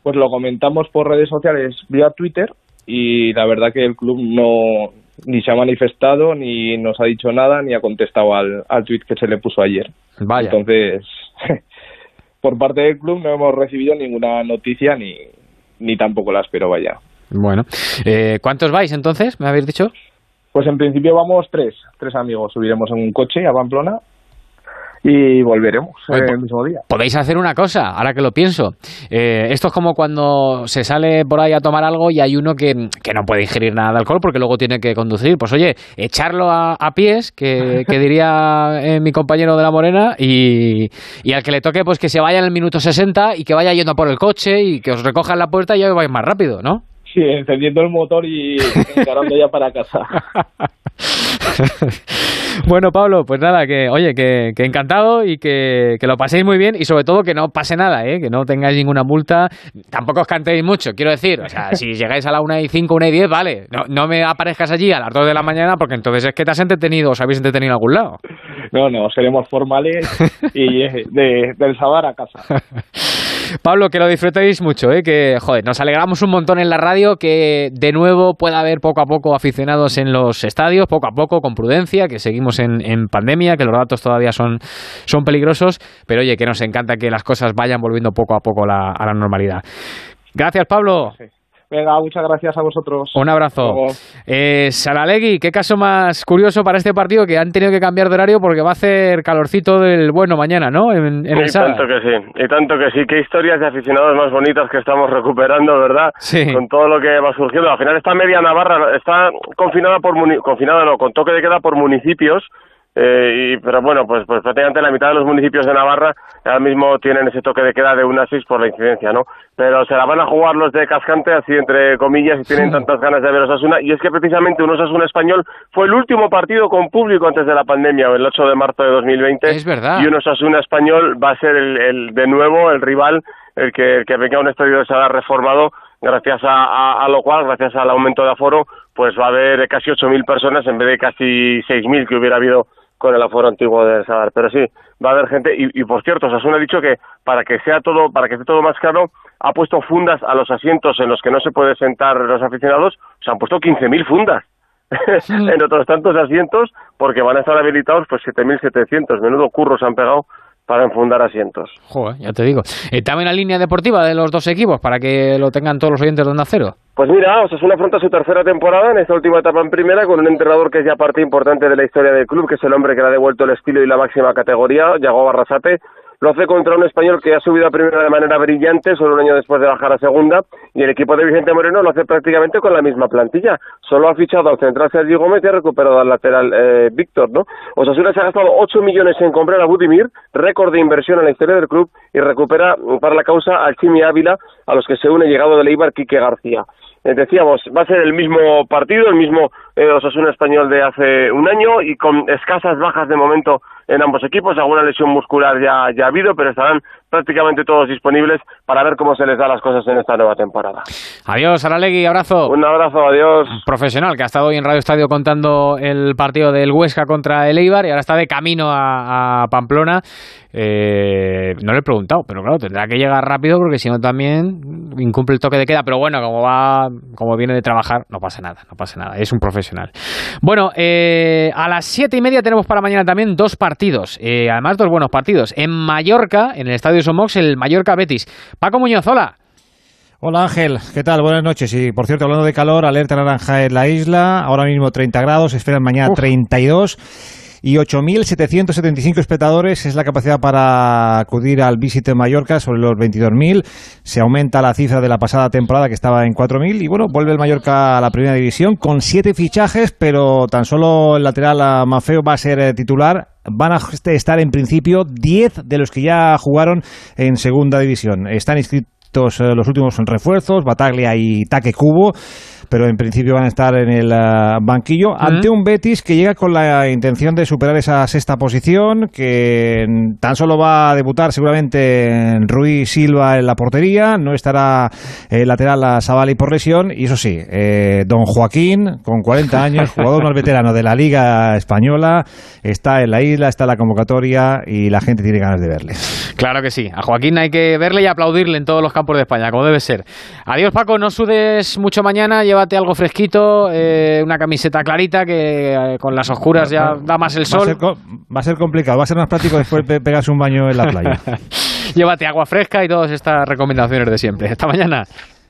Pues lo comentamos por redes sociales vía Twitter y la verdad que el club no ni se ha manifestado, ni nos ha dicho nada, ni ha contestado al, al tweet que se le puso ayer. Vaya. Entonces, por parte del club no hemos recibido ninguna noticia ni, ni tampoco la espero, vaya. Bueno, eh, ¿cuántos vais entonces? ¿Me habéis dicho? Pues en principio vamos tres, tres amigos. Subiremos en un coche a Pamplona y volveremos Oye, el po- mismo día. Podéis hacer una cosa, ahora que lo pienso. Eh, esto es como cuando se sale por ahí a tomar algo y hay uno que, que no puede ingerir nada de alcohol porque luego tiene que conducir. Pues oye, echarlo a, a pies, que, que diría eh, mi compañero de la Morena, y, y al que le toque, pues que se vaya en el minuto 60 y que vaya yendo por el coche y que os recojan la puerta y ya vais más rápido, ¿no? Sí, encendiendo el motor y encarando ya para casa. bueno, Pablo, pues nada, que oye, que, que encantado y que, que, lo paséis muy bien y sobre todo que no pase nada, ¿eh? que no tengáis ninguna multa, tampoco os cantéis mucho, quiero decir, o sea, si llegáis a la 1 y 5, 1 y 10, vale, no, no me aparezcas allí a las 2 de la mañana porque entonces es que te has entretenido, os habéis entretenido en algún lado. No, no, seremos formales y de, del sabar a casa. Pablo, que lo disfrutéis mucho, ¿eh? que joder, nos alegramos un montón en la radio que de nuevo pueda haber poco a poco aficionados en los estadios, poco a poco, con prudencia, que seguimos en, en pandemia, que los datos todavía son, son peligrosos, pero oye, que nos encanta que las cosas vayan volviendo poco a poco la, a la normalidad. Gracias, Pablo. Sí. Venga, muchas gracias a vosotros. Un abrazo. Eh, Saralegui, qué caso más curioso para este partido que han tenido que cambiar de horario porque va a hacer calorcito del bueno mañana, ¿no? En, en y el tanto que sí, y tanto que sí. Qué historias de aficionados más bonitas que estamos recuperando, ¿verdad? Sí. Con todo lo que va surgiendo. Al final esta media Navarra está confinada por muni- confinada no, con toque de queda por municipios. Eh, y, pero bueno, pues, pues prácticamente la mitad de los municipios de Navarra ahora mismo tienen ese toque de queda de una 6 por la incidencia, ¿no? Pero se la van a jugar los de Cascante, así entre comillas, y tienen tantas ganas de ver Osasuna. Y es que precisamente un Osasuna español fue el último partido con público antes de la pandemia, el 8 de marzo de 2020. Es verdad. Y un Osasuna español va a ser el, el de nuevo el rival, el que, el que venga a un estadio de Sadar reformado, gracias a, a, a lo cual, gracias al aumento de aforo, pues va a haber casi 8.000 personas en vez de casi 6.000 que hubiera habido con el aforo antiguo del Sadar. Pero sí, va a haber gente. Y, y por cierto, Osasuna ha dicho que para que sea todo, para que esté todo más claro, ha puesto fundas a los asientos en los que no se puede sentar los aficionados. Se han puesto 15.000 fundas. en otros tantos asientos porque van a estar habilitados pues 7.700 menudo curro se han pegado para enfundar asientos Joder, ya te digo. También la línea deportiva de los dos equipos para que lo tengan todos los oyentes de Onda Cero. Pues mira, Osasuna afronta su tercera temporada en esta última etapa en primera con un entrenador que es ya parte importante de la historia del club, que es el hombre que le ha devuelto el estilo y la máxima categoría, Yago Barrasate. Lo hace contra un español que ha subido a primera de manera brillante, solo un año después de bajar a segunda, y el equipo de Vicente Moreno lo hace prácticamente con la misma plantilla. Solo ha fichado al central Sergio Gómez y ha recuperado al lateral eh, Víctor, ¿no? Osasuna se ha gastado 8 millones en comprar a Budimir, récord de inversión en la historia del club, y recupera para la causa al Chimi Ávila, a los que se une llegado de Leibar Quique García. Eh, decíamos, va a ser el mismo partido, el mismo eh, Osasuna español de hace un año y con escasas bajas de momento en ambos equipos, alguna lesión muscular ya, ya ha habido, pero estarán prácticamente todos disponibles para ver cómo se les da las cosas en esta nueva temporada. Adiós, Aralegui, abrazo. Un abrazo, adiós. Profesional que ha estado hoy en Radio Estadio contando el partido del Huesca contra el Eibar y ahora está de camino a, a Pamplona. Eh, no le he preguntado, pero claro, tendrá que llegar rápido porque si no también incumple el toque de queda. Pero bueno, como va, como viene de trabajar, no pasa nada, no pasa nada. Es un profesional. Bueno, eh, a las siete y media tenemos para mañana también dos partidos. Eh, además, dos buenos partidos. En Mallorca, en el Estadio Somox, el Mallorca Betis. Paco Muñoz, hola. Hola Ángel, ¿qué tal? Buenas noches. Y por cierto, hablando de calor, alerta naranja en la isla, ahora mismo 30 grados, esperan mañana 32 y 8.775 espectadores es la capacidad para acudir al Visit en Mallorca sobre los 22.000. Se aumenta la cifra de la pasada temporada que estaba en 4.000 y bueno, vuelve el Mallorca a la primera división con siete fichajes, pero tan solo el lateral Mafeo va a ser eh, titular. Van a estar en principio 10 de los que ya jugaron en segunda división. Están inscritos eh, los últimos refuerzos, Bataglia y Taque Cubo pero en principio van a estar en el uh, banquillo ante un Betis que llega con la intención de superar esa sexta posición, que tan solo va a debutar seguramente en Ruiz Silva en la portería, no estará el lateral a Savali por lesión, y eso sí, eh, don Joaquín, con 40 años, jugador más veterano de la Liga Española, está en la isla, está en la convocatoria y la gente tiene ganas de verle. Claro que sí, a Joaquín hay que verle y aplaudirle en todos los campos de España, como debe ser. Adiós Paco, no sudes mucho mañana, llévate algo fresquito, eh, una camiseta clarita que eh, con las oscuras ya da más el sol. Va a, ser, va a ser complicado, va a ser más práctico después de pegarse un baño en la playa. llévate agua fresca y todas estas recomendaciones de siempre. Hasta mañana.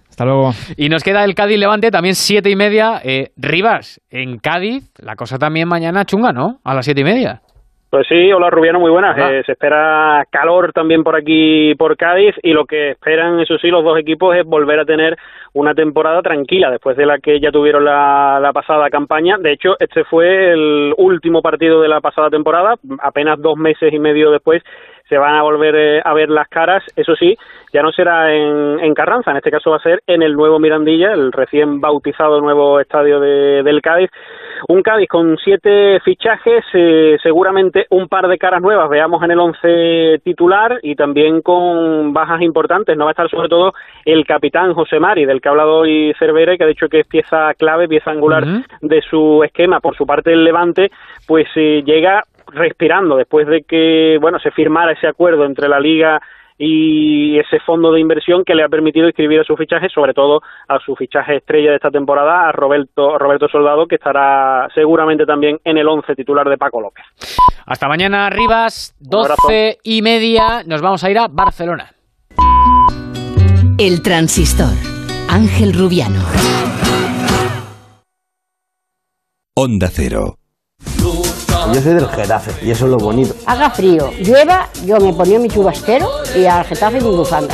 Hasta luego. Y nos queda el Cádiz Levante, también siete y media. Eh, Rivas, en Cádiz, la cosa también mañana chunga, ¿no? A las siete y media. Pues sí, hola Rubiano, muy buenas. Eh, se espera calor también por aquí, por Cádiz, y lo que esperan, eso sí, los dos equipos es volver a tener una temporada tranquila después de la que ya tuvieron la, la pasada campaña. De hecho, este fue el último partido de la pasada temporada, apenas dos meses y medio después se van a volver eh, a ver las caras, eso sí, ya no será en, en, Carranza, en este caso va a ser en el nuevo Mirandilla, el recién bautizado nuevo estadio de, del Cádiz. Un Cádiz con siete fichajes, eh, seguramente un par de caras nuevas veamos en el once titular y también con bajas importantes. No va a estar sobre todo el capitán José Mari, del que ha hablado hoy Cervera y que ha dicho que es pieza clave, pieza angular de su esquema. Por su parte, el Levante, pues eh, llega respirando después de que bueno se firmara ese acuerdo entre la liga y ese fondo de inversión que le ha permitido inscribir a su fichaje, sobre todo a su fichaje estrella de esta temporada, a Roberto, Roberto Soldado, que estará seguramente también en el once titular de Paco López. Hasta mañana, Rivas, doce y media, nos vamos a ir a Barcelona. El transistor, Ángel Rubiano. Onda Cero. Yo soy del Getafe y eso es lo bonito. Haga frío, llueva, yo me ponía mi chubastero y al Getafe mi bufanda.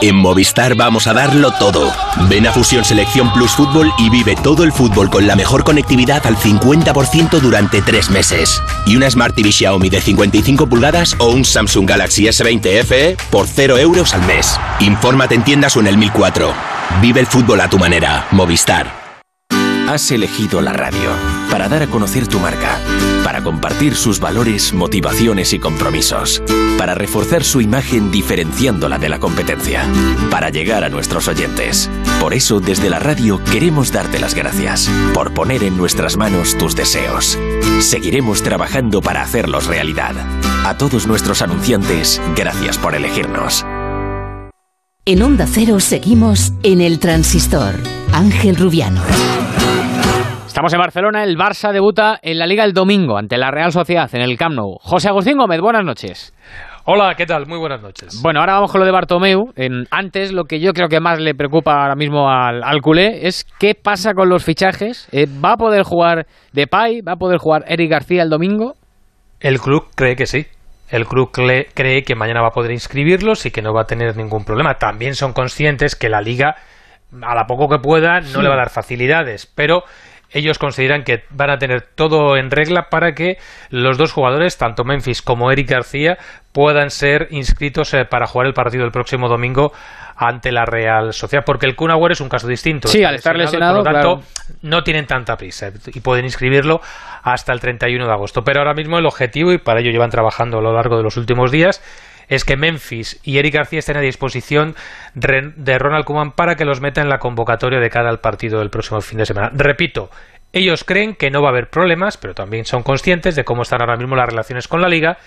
En Movistar vamos a darlo todo. Ven a Fusión Selección Plus Fútbol y vive todo el fútbol con la mejor conectividad al 50% durante tres meses. Y una Smart TV Xiaomi de 55 pulgadas o un Samsung Galaxy S20 FE por 0 euros al mes. Infórmate en tiendas o en el 1004. Vive el fútbol a tu manera. Movistar. Has elegido la radio para dar a conocer tu marca, para compartir sus valores, motivaciones y compromisos, para reforzar su imagen diferenciándola de la competencia, para llegar a nuestros oyentes. Por eso, desde la radio queremos darte las gracias por poner en nuestras manos tus deseos. Seguiremos trabajando para hacerlos realidad. A todos nuestros anunciantes, gracias por elegirnos. En Onda Cero seguimos en el transistor. Ángel Rubiano. Estamos en Barcelona, el Barça debuta en la Liga el domingo ante la Real Sociedad en el Camp Nou. José Agustín Gómez, buenas noches. Hola, ¿qué tal? Muy buenas noches. Bueno, ahora vamos con lo de Bartomeu. En, antes, lo que yo creo que más le preocupa ahora mismo al, al culé es qué pasa con los fichajes. Eh, ¿Va a poder jugar Depay? ¿Va a poder jugar Eric García el domingo? El club cree que sí. El club cree que mañana va a poder inscribirlos y que no va a tener ningún problema. También son conscientes que la liga, a la poco que pueda, no le va a dar facilidades, pero ellos consideran que van a tener todo en regla para que los dos jugadores, tanto Memphis como Eric García, puedan ser inscritos eh, para jugar el partido el próximo domingo ante la Real Sociedad, porque el Kun es un caso distinto. Sí, al estar lesionado, por lo tanto, no tienen tanta prisa y pueden inscribirlo hasta el 31 de agosto. Pero ahora mismo el objetivo, y para ello llevan trabajando a lo largo de los últimos días, es que Memphis y Eric García estén a disposición de Ronald Koeman para que los meta en la convocatoria de cara al partido del próximo fin de semana. Repito, ellos creen que no va a haber problemas, pero también son conscientes de cómo están ahora mismo las relaciones con la liga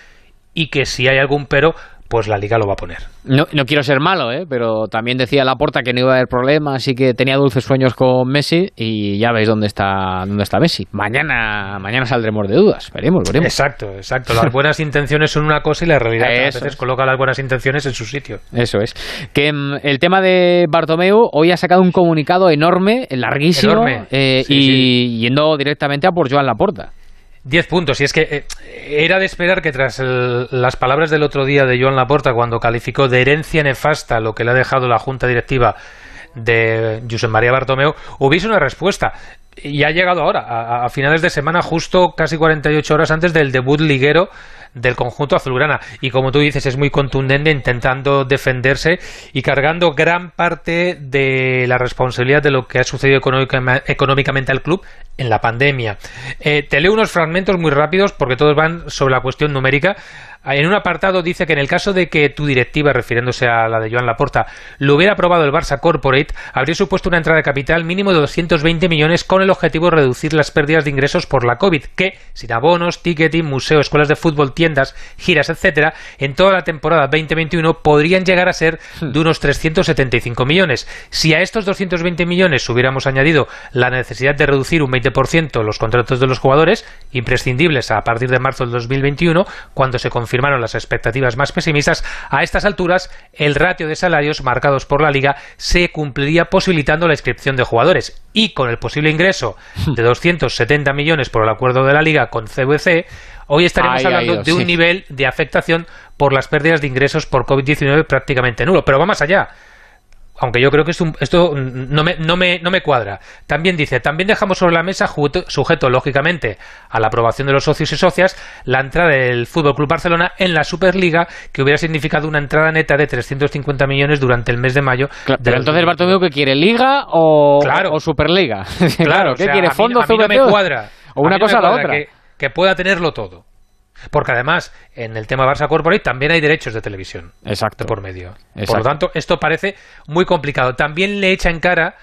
y que si hay algún pero, pues la liga lo va a poner. No, no quiero ser malo, ¿eh? pero también decía Laporta que no iba a haber problemas, así que tenía dulces sueños con Messi y ya veis dónde está dónde está Messi. Mañana mañana saldremos de dudas, veremos, veremos. Exacto, exacto. Las buenas intenciones son una cosa y la realidad a veces coloca las buenas intenciones en su sitio. Eso es. Que mm, el tema de Bartomeu hoy ha sacado un comunicado enorme, larguísimo, enorme. Eh, Sí, y sí. yendo directamente a por Joan Laporta. 10 puntos. Y es que eh, era de esperar que tras el- las palabras del otro día de Joan Laporta, cuando calificó de herencia nefasta lo que le ha dejado la junta directiva de Josep María Bartomeu, hubiese una respuesta. Y ha llegado ahora, a, finales de semana, justo casi 48 horas antes del debut liguero del conjunto azulgrana. Y como tú dices, es muy contundente intentando defenderse y cargando gran parte de la responsabilidad de lo que ha sucedido económicamente al club en la pandemia. Eh, te leo unos fragmentos muy rápidos porque todos van sobre la cuestión numérica. En un apartado dice que en el caso de que tu directiva, refiriéndose a la de Joan Laporta, lo hubiera aprobado el Barça Corporate, habría supuesto una entrada de capital mínimo de 220 millones con el objetivo de reducir las pérdidas de ingresos por la COVID, que, sin abonos, ticketing, museo, escuelas de fútbol, tiendas, giras, etcétera, en toda la temporada 2021 podrían llegar a ser de unos 375 millones. Si a estos 220 millones hubiéramos añadido la necesidad de reducir un 20% los contratos de los jugadores, imprescindibles a partir de marzo del 2021, cuando se confirmaron las expectativas más pesimistas, a estas alturas el ratio de salarios marcados por la liga se cumpliría posibilitando la inscripción de jugadores y con el posible ingreso de 270 millones por el acuerdo de la liga con CVC, hoy estaríamos hablando de un nivel de afectación por las pérdidas de ingresos por COVID-19 prácticamente nulo. Pero va más allá aunque yo creo que esto no me, no, me, no me cuadra. También dice, también dejamos sobre la mesa, sujeto lógicamente a la aprobación de los socios y socias, la entrada del Fútbol Club Barcelona en la Superliga, que hubiera significado una entrada neta de 350 millones durante el mes de mayo. pero entonces Bartomeu, ¿qué quiere? ¿Liga o, o Superliga? claro, ¿qué quiere? ¿Fondo a no me cuadra. O una cosa a la otra. que pueda tenerlo todo. Porque además, en el tema Barça Corporate también hay derechos de televisión. Exacto. por medio. Por lo tanto, esto parece muy complicado. También le echa en cara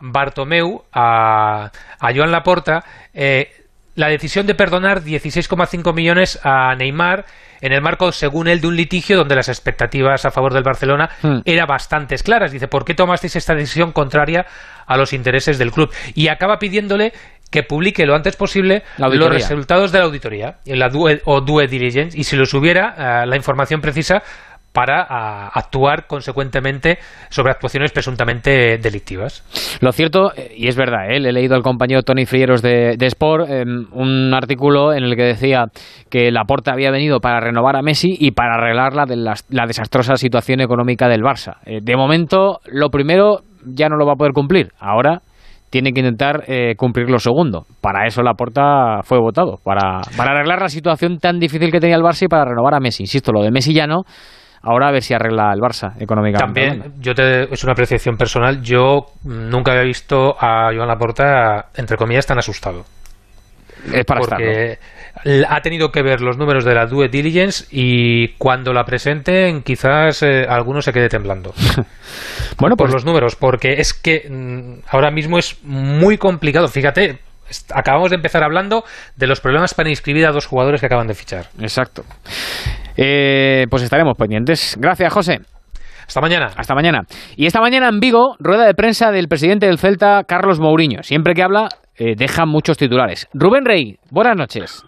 Bartomeu a, a Joan Laporta eh, la decisión de perdonar 16,5 millones a Neymar en el marco, según él, de un litigio donde las expectativas a favor del Barcelona hmm. eran bastante claras. Dice, ¿por qué tomasteis esta decisión contraria a los intereses del club? Y acaba pidiéndole que publique lo antes posible los resultados de la auditoría la o due diligence y si los hubiera eh, la información precisa para actuar consecuentemente sobre actuaciones presuntamente delictivas. Lo cierto, eh, y es verdad, ¿eh? le he leído al compañero Tony Frieros de, Sport em, un artículo en el que decía que Laporta había venido para renovar a Messi y para arreglar la, de la desastrosa situación económica del Barça. de momento, lo primero ya no lo va a poder cumplir. Ahora tiene que intentar eh, cumplir lo segundo. Para eso Laporta fue votado, para, para arreglar la situación tan difícil que tenía el Barça y para renovar a Messi. Insisto, lo de Messi ya no. Ahora a ver si arregla el Barça económicamente. También, yo te, es una apreciación personal, yo nunca había visto a Joan Laporta, entre comillas, tan asustado. Es para porque ha tenido que ver los números de la Due Diligence y cuando la presenten quizás eh, alguno se quede temblando. bueno, por pues los números, porque es que mm, ahora mismo es muy complicado. Fíjate, acabamos de empezar hablando de los problemas para inscribir a dos jugadores que acaban de fichar. Exacto. Eh, pues estaremos pendientes. Gracias, José. Hasta mañana. Hasta mañana. Y esta mañana en Vigo, rueda de prensa del presidente del Celta, Carlos Mourinho. Siempre que habla, eh, deja muchos titulares. Rubén Rey, buenas noches.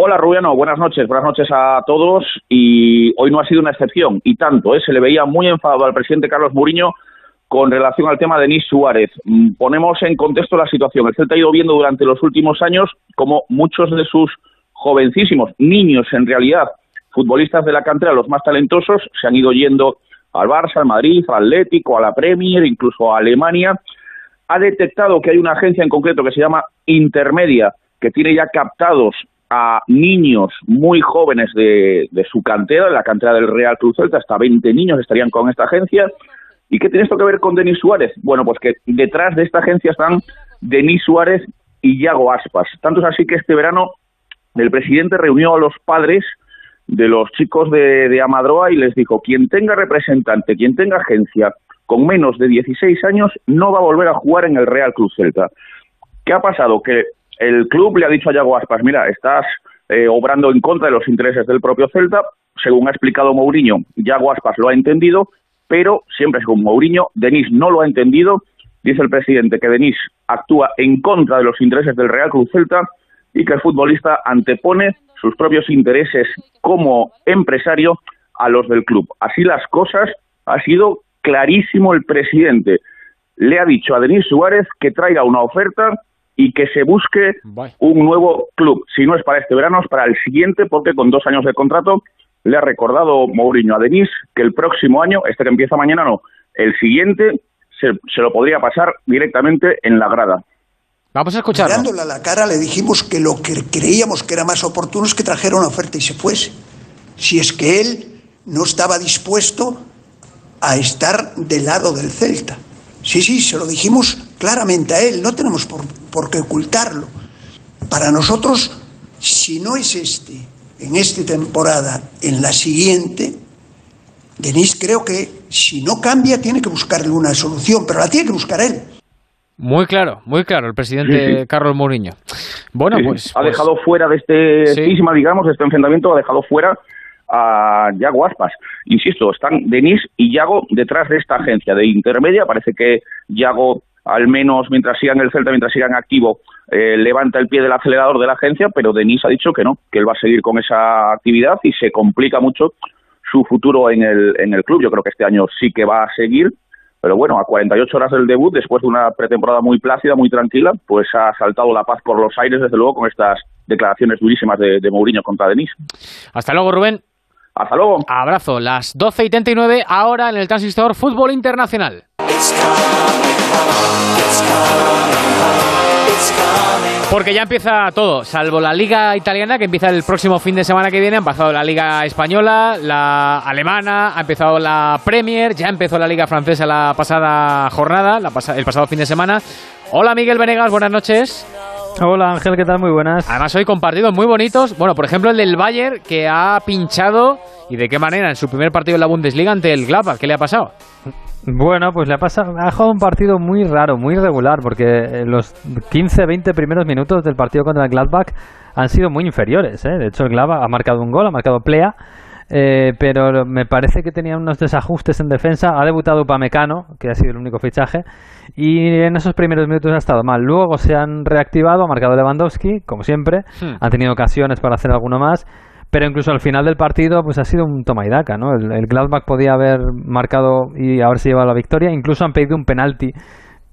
Hola Rubiano, buenas noches, buenas noches a todos y hoy no ha sido una excepción y tanto, ¿eh? se le veía muy enfadado al presidente Carlos Muriño con relación al tema de Denis Suárez. Mm, ponemos en contexto la situación. El Celta ha ido viendo durante los últimos años como muchos de sus jovencísimos, niños en realidad, futbolistas de la cantera, los más talentosos, se han ido yendo al Barça, al Madrid, al Atlético, a la Premier, incluso a Alemania. Ha detectado que hay una agencia en concreto que se llama Intermedia, que tiene ya captados a niños muy jóvenes de, su cantera, de la cantera del Real Cruz Celta, hasta 20 niños estarían con esta agencia. ¿Y qué tiene esto que ver con Denis Suárez? Bueno, pues que detrás de esta agencia están Denis Suárez y Yago Aspas. Tanto es así que este verano el presidente reunió a los padres de los chicos de, de Amadroa y les dijo, quien tenga representante, quien tenga agencia con menos de 16 años, no va a volver a jugar en el Real Cruz Celta. ¿Qué ha pasado? Que el club le ha dicho a Yago Aspas, mira, estás eh, obrando en contra de los intereses del propio Celta. Según ha explicado Mourinho, Yago Aspas lo ha entendido, pero siempre según Mourinho, Denis no lo ha entendido. Dice el presidente que Denis actúa en contra de los intereses del Real Club Celta y que el futbolista antepone sus propios intereses como empresario a los del club. Así las cosas, ha sido clarísimo el presidente. Le ha dicho a Denis Suárez que traiga una oferta y que se busque un nuevo club. Si no es para este verano, es para el siguiente, porque con dos años de contrato le ha recordado Mourinho a Denis que el próximo año, este que empieza mañana no, el siguiente se, lo podría pasar directamente en la grada. Vamos a escucharlo. Mirándole a la cara le dijimos que lo que creíamos que era más oportuno es que trajera una oferta y se fuese. si es que él no estaba dispuesto a estar del lado del Celta. Sí, sí, se lo dijimos claramente a él, no tenemos por, por qué ocultarlo. Para nosotros, si no es este, en esta temporada, en la siguiente, Denis creo que si no cambia tiene que buscarle una solución, pero la tiene que buscar él. Muy claro, muy claro, el presidente Sí, sí. Carlos Mourinho. Bueno, Sí, pues... ha pues- dejado fuera de este cisma, digamos, de este enfrentamiento, ha dejado fuera a Yago Aspas. Insisto, están Denis y Yago detrás de esta agencia de intermedia. Parece que Yago, al menos mientras sigan el Celta, mientras sigan activo, eh, levanta el pie del acelerador de la agencia, pero Denis ha dicho que no, que él va a seguir con esa actividad y se complica mucho su futuro en el, en el club. Yo creo que este año sí que va a seguir, pero bueno, a 48 horas del debut, después de una pretemporada muy plácida, muy tranquila, pues ha saltado la paz por los aires, desde luego, con estas declaraciones durísimas de, de Mourinho contra Denis. Hasta luego, Rubén. Hasta luego. Abrazo. Las 12 y 39, ahora en el Transistor Fútbol Internacional. Porque ya empieza todo, salvo la Liga Italiana, que empieza el próximo fin de semana que viene. Ha empezado la Liga Española, la Alemana, ha empezado la Premier, ya empezó la Liga Francesa la pasada jornada, la el pasado fin de semana. Hola Miguel Venegas, buenas noches. Hola Ángel, ¿qué tal? Muy buenas. Además hoy con partidos muy bonitos. Bueno, por ejemplo el del Bayern que ha pinchado y de qué manera en su primer partido en la Bundesliga ante el Gladbach. ¿Qué le ha pasado? Bueno, pues le ha pasado, ha jugado un partido muy raro, muy irregular, porque eh, los 15-20 primeros minutos del partido contra el Gladbach han sido muy inferiores. ¿eh? De hecho, el Gladbach ha marcado un gol, ha marcado Plea, eh, pero me parece que tenía unos desajustes en defensa. Ha debutado Upamecano, que ha sido el único fichaje, y en esos primeros minutos ha estado mal. Luego se han reactivado, ha marcado Lewandowski, como siempre, Hmm. han tenido ocasiones para hacer alguno más. Pero incluso al final del partido, pues ha sido un toma y daca, ¿no? El, el Gladbach podía haber marcado y haberse llevado la victoria. Incluso han pedido un penalti,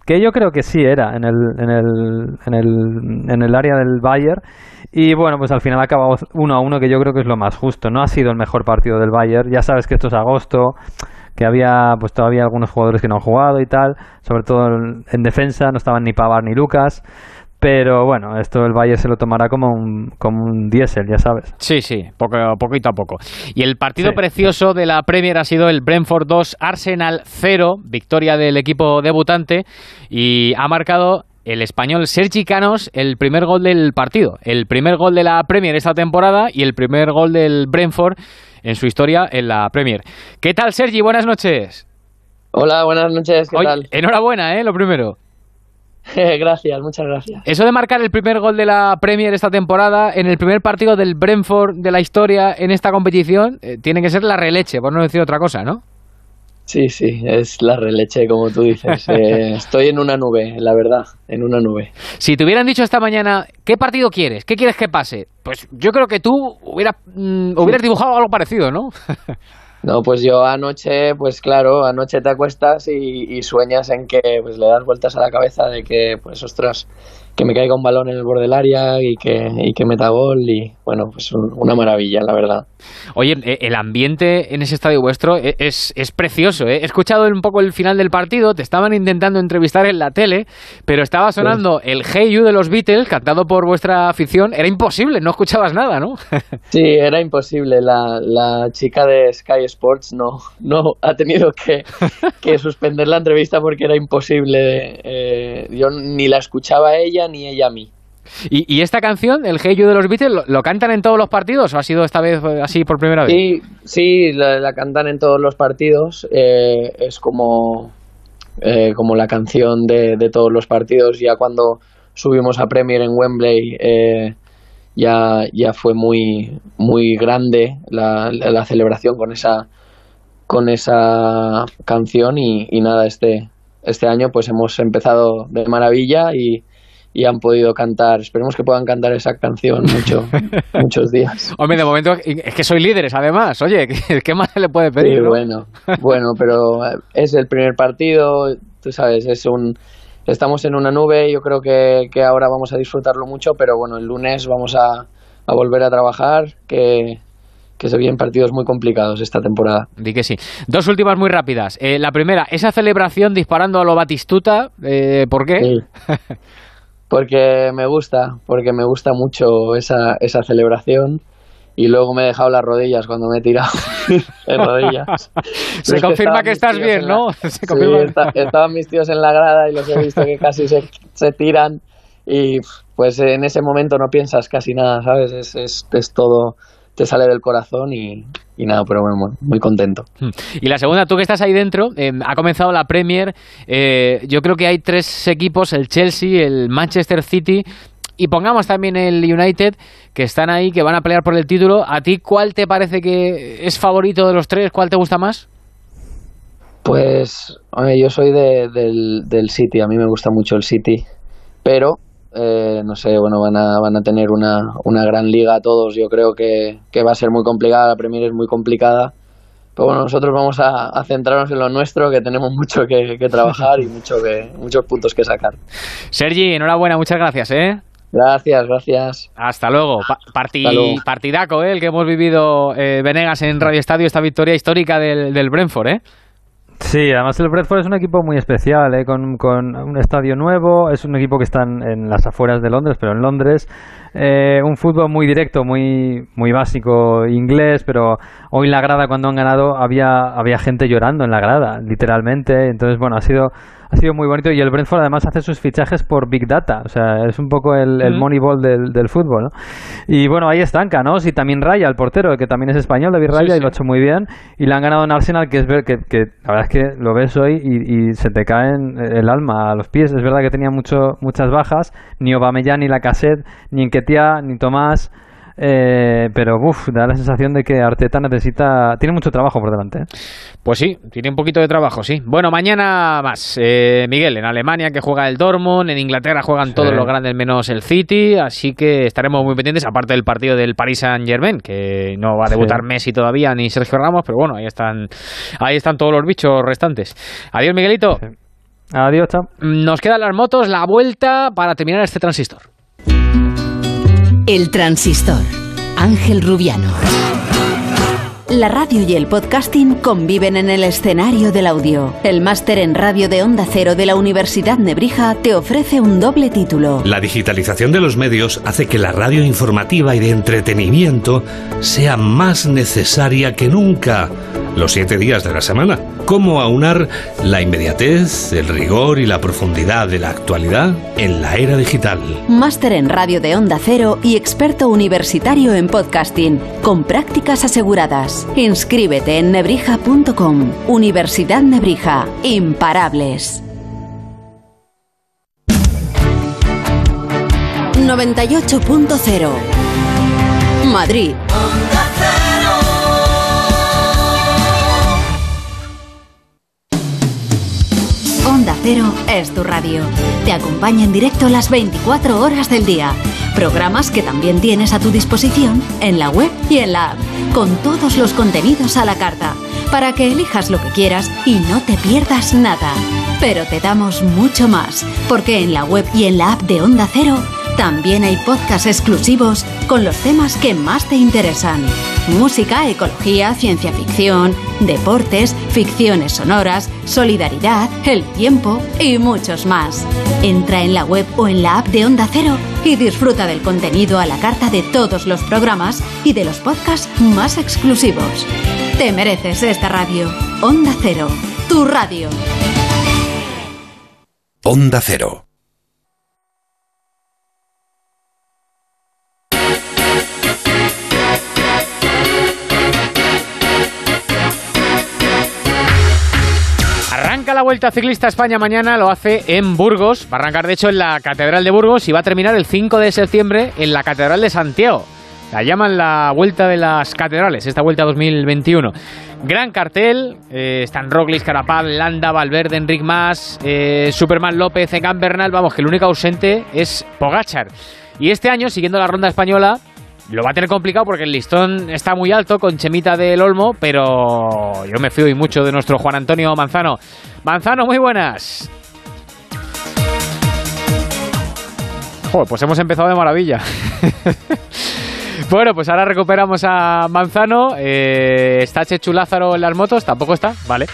que yo creo que sí era en el, en el, en el, en el área del Bayern. Y bueno, pues al final ha acabado 1 a 1, que yo creo que es lo más justo. No ha sido el mejor partido del Bayern. Ya sabes que esto es agosto, que había pues todavía algunos jugadores que no han jugado y tal. Sobre todo en defensa, no estaban ni Pavar ni Lucas. Pero bueno, esto el Bayern se lo tomará como un, como un diésel, ya sabes. Sí, sí, poco, poquito a poco. Y el partido Sí. precioso de la Premier ha sido el Brentford 2, Arsenal 0, victoria del equipo debutante y ha marcado el español Sergi Canos el primer gol del partido, el primer gol de la Premier esta temporada y el primer gol del Brentford en su historia en la Premier. ¿Qué tal Sergi? Buenas noches. Hola, buenas noches, ¿qué tal? Enhorabuena, ¿eh? Lo primero. gracias, muchas gracias. Eso de marcar el primer gol de la Premier esta temporada en el primer partido del Brentford de la historia en esta competición eh, tiene que ser la releche, por no decir otra cosa, ¿no? Sí, sí, es la releche, como tú dices. Eh, estoy en una nube, la verdad, en una nube. Si te hubieran dicho esta mañana, ¿qué partido quieres? ¿Qué quieres que pase? Pues yo creo que tú hubieras, mm, hubieras dibujado algo parecido, ¿no? No, pues yo anoche, pues claro, anoche te acuestas y, y sueñas en que pues le das vueltas a la cabeza de que, pues ostras, que me caiga un balón en el borde del área y que, y que meta gol y bueno, pues un- una maravilla, la verdad. Oye, eh, el ambiente en ese estadio vuestro e- es, es precioso. ¿eh? He escuchado un poco el final del partido, te estaban intentando entrevistar en la tele, pero estaba sonando el Hey You de los Beatles, cantado por vuestra afición. Era imposible, no escuchabas nada, ¿no? Sí, era imposible. La, la chica de Sky Sports no, no ha tenido que, que suspender la entrevista porque era imposible. eh, yo ni la escuchaba a ella ni ella a mí. ¿Y, y esta canción, el Hey You de los Beatles, ¿lo, lo cantan en todos los partidos o ha sido esta vez eh, así por primera vez? Sí, sí, la, la cantan en todos los partidos. eh, es como, eh, como la canción de, de todos los partidos. Ya cuando subimos a Premier en Wembley, eh, ya, ya fue muy, muy grande la, la- la celebración con esa, con esa canción. Y, y nada, este, este año pues hemos empezado de maravilla y, y han podido cantar. Esperemos que puedan cantar esa canción mucho, muchos días. Hombre, de momento es que sois líderes, además. Oye, ¿qué, más se le puede pedir? Sí, no? bueno, bueno, pero eh, es el primer partido, tú sabes, es un estamos en una nube, yo creo que, que ahora vamos a disfrutarlo mucho, pero bueno, el lunes vamos a, a volver a trabajar, que, que se vienen partidos muy complicados esta temporada. Di que sí. Dos últimas muy rápidas. Eh, la primera, esa celebración disparando a lo Batistuta, eh, ¿por qué? Porque me gusta, porque me gusta mucho esa, esa celebración y luego me he dejado las rodillas cuando me he tirado en rodillas. Se confirma que, estás bien, ¿no? Se confirma. estaban mis tíos en la grada y los he visto que casi se, se tiran y pues en ese momento no piensas casi nada, ¿sabes? Es, es, es todo, te sale del corazón y, y nada, pero bueno, muy contento. Hmm. Y la segunda, tú que estás ahí dentro, eh, ha comenzado la Premier, eh, yo creo que hay tres equipos, el Chelsea, el Manchester City y pongamos también el United, que están ahí, que van a pelear por el título. ¿A ti cuál te parece que es favorito de los tres? ¿Cuál te gusta más? Pues, yo soy de, del, del City, a mí me gusta mucho el City, pero eh, no sé, bueno, van a, van a tener una, una gran liga todos. Yo creo que, que, va a ser muy complicada, la Premier es muy complicada. Pero bueno, nosotros vamos a, centrarnos en lo nuestro, que tenemos mucho que, trabajar y mucho que, muchos puntos que sacar. Sergi, enhorabuena, muchas gracias, ¿eh? Gracias, gracias. Hasta luego. Partidaco, ¿eh? el que hemos vivido eh, Venegas en Radio Estadio, esta victoria histórica del, del Brentford, ¿eh? Sí, además el Bradford es un equipo muy especial, ¿eh? con, con, un estadio nuevo, es un equipo que está en, las afueras de Londres, pero en Londres, eh, un fútbol muy directo, muy, muy básico inglés, pero hoy en la grada cuando han ganado había, había gente llorando en la grada, literalmente, entonces bueno, ha sido ha sido muy bonito. Y el Brentford además hace sus fichajes por Big Data, o sea, es un poco el, el Moneyball del, del fútbol, ¿no? Y bueno, ahí estanca, ¿no? Y también Raya, el portero, que también es español, David Raya, y lo ha hecho muy bien, y le han ganado en Arsenal, que es ver que, que la verdad es que lo ves hoy y, se te cae el alma a los pies, es verdad que tenía mucho, muchas bajas, ni Aubameyang, ni Lacazette, ni Enquetia, ni Tomás, eh, pero uff, da la sensación de que Arteta necesita. Tiene mucho trabajo por delante. ¿eh? Pues sí, tiene un poquito de trabajo, sí. Bueno, mañana más. Eh, Miguel, en Alemania que juega el Dortmund, en Inglaterra juegan todos los grandes menos el City, así que estaremos muy pendientes, aparte del partido del Paris Saint Germain, que no va a debutar Messi todavía ni Sergio Ramos, pero bueno, ahí están, ahí están todos los bichos restantes. Adiós, Miguelito. Adiós, chao. Nos quedan las motos, la vuelta para terminar este transistor. El transistor. Ángel Rubiano. La radio y el podcasting conviven en el escenario del audio. El máster en radio de Onda Cero de la Universidad Nebrija te ofrece un doble título. La digitalización de los medios hace que la radio informativa y de entretenimiento sea más necesaria que nunca los siete días de la semana. ¿Cómo aunar la inmediatez, el rigor y la profundidad de la actualidad en la era digital? Máster en radio de Onda Cero y experto universitario en podcasting, con prácticas aseguradas. Inscríbete en nebrija.com. Universidad Nebrija. Imparables. 98.0 Madrid. Cero es tu radio. Te acompaña en directo las 24 horas del día. Programas que también tienes a tu disposición en la web y en la app, con todos los contenidos a la carta, para que elijas lo que quieras y no te pierdas nada. Pero te damos mucho más, porque en la web y en la app de Onda Cero también hay podcasts exclusivos con los temas que más te interesan. Música, ecología, ciencia ficción, deportes, ficciones sonoras, solidaridad, el tiempo y muchos más. Entra en la web o en la app de Onda Cero y disfruta del contenido a la carta de todos los programas y de los podcasts más exclusivos. Te mereces esta radio. Onda Cero, tu radio. Onda Cero. La Vuelta Ciclista España mañana, lo hace en Burgos. Va a arrancar, de hecho, en la Catedral de Burgos y va a terminar el 5 de septiembre en la Catedral de Santiago. La llaman la Vuelta de las Catedrales, esta Vuelta 2021. Gran cartel, eh, están Roglic, Carapaz, Landa, Valverde, Enric Mas, eh, Superman López, Egan Bernal, vamos, que el único ausente es Pogachar. Y este año, siguiendo la ronda española, lo va a tener complicado porque el listón está muy alto con Chemita del Olmo, pero yo me fío y mucho de nuestro Juan Antonio Manzano. Manzano, muy buenas. Joder, pues hemos empezado de maravilla. bueno, pues ahora recuperamos a Manzano. Eh, ¿Está Chechu Lázaro en las motos? ¿Tampoco está? Vale.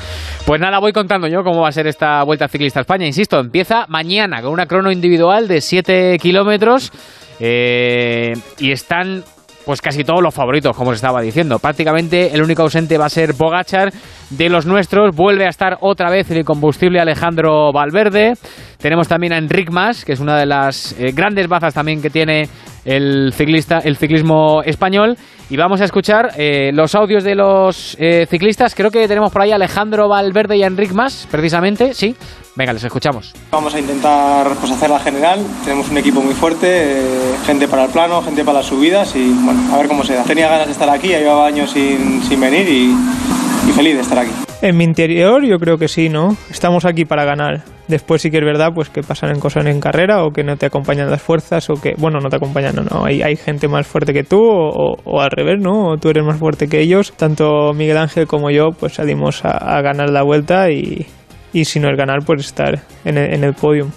Pues nada, voy contando yo cómo va a ser esta Vuelta Ciclista a España. Insisto, empieza mañana con una crono individual de 7 kilómetros. Eh, y están pues casi todos los favoritos, como os estaba diciendo. Prácticamente el único ausente va a ser Bogachar de los nuestros. Vuelve a estar otra vez el incombustible Alejandro Valverde. Tenemos también a Enric Mas, que es una de las eh, grandes bazas también que tiene el ciclista, el ciclismo español. Y vamos a escuchar eh, los audios de los eh, ciclistas. Creo que tenemos por ahí a Alejandro Valverde y a Enric Mas, precisamente. Sí. Venga, les escuchamos. Vamos a intentar pues, hacer la general. Tenemos un equipo muy fuerte, gente para el plano, gente para las subidas y bueno, a ver cómo se da. Tenía ganas de estar aquí, llevaba años sin, sin venir y, y feliz de estar aquí. En mi interior yo creo que sí, ¿no? Estamos aquí para ganar. Después sí que es verdad pues que pasan en cosas en carrera o que no te acompañan las fuerzas o que, bueno, no te acompañan, no, no. Hay, hay gente más fuerte que tú o, o al revés, ¿no? O tú eres más fuerte que ellos. Tanto Miguel Ángel como yo pues salimos a, a ganar la vuelta y, y si no es ganar pues estar en el, en el podium.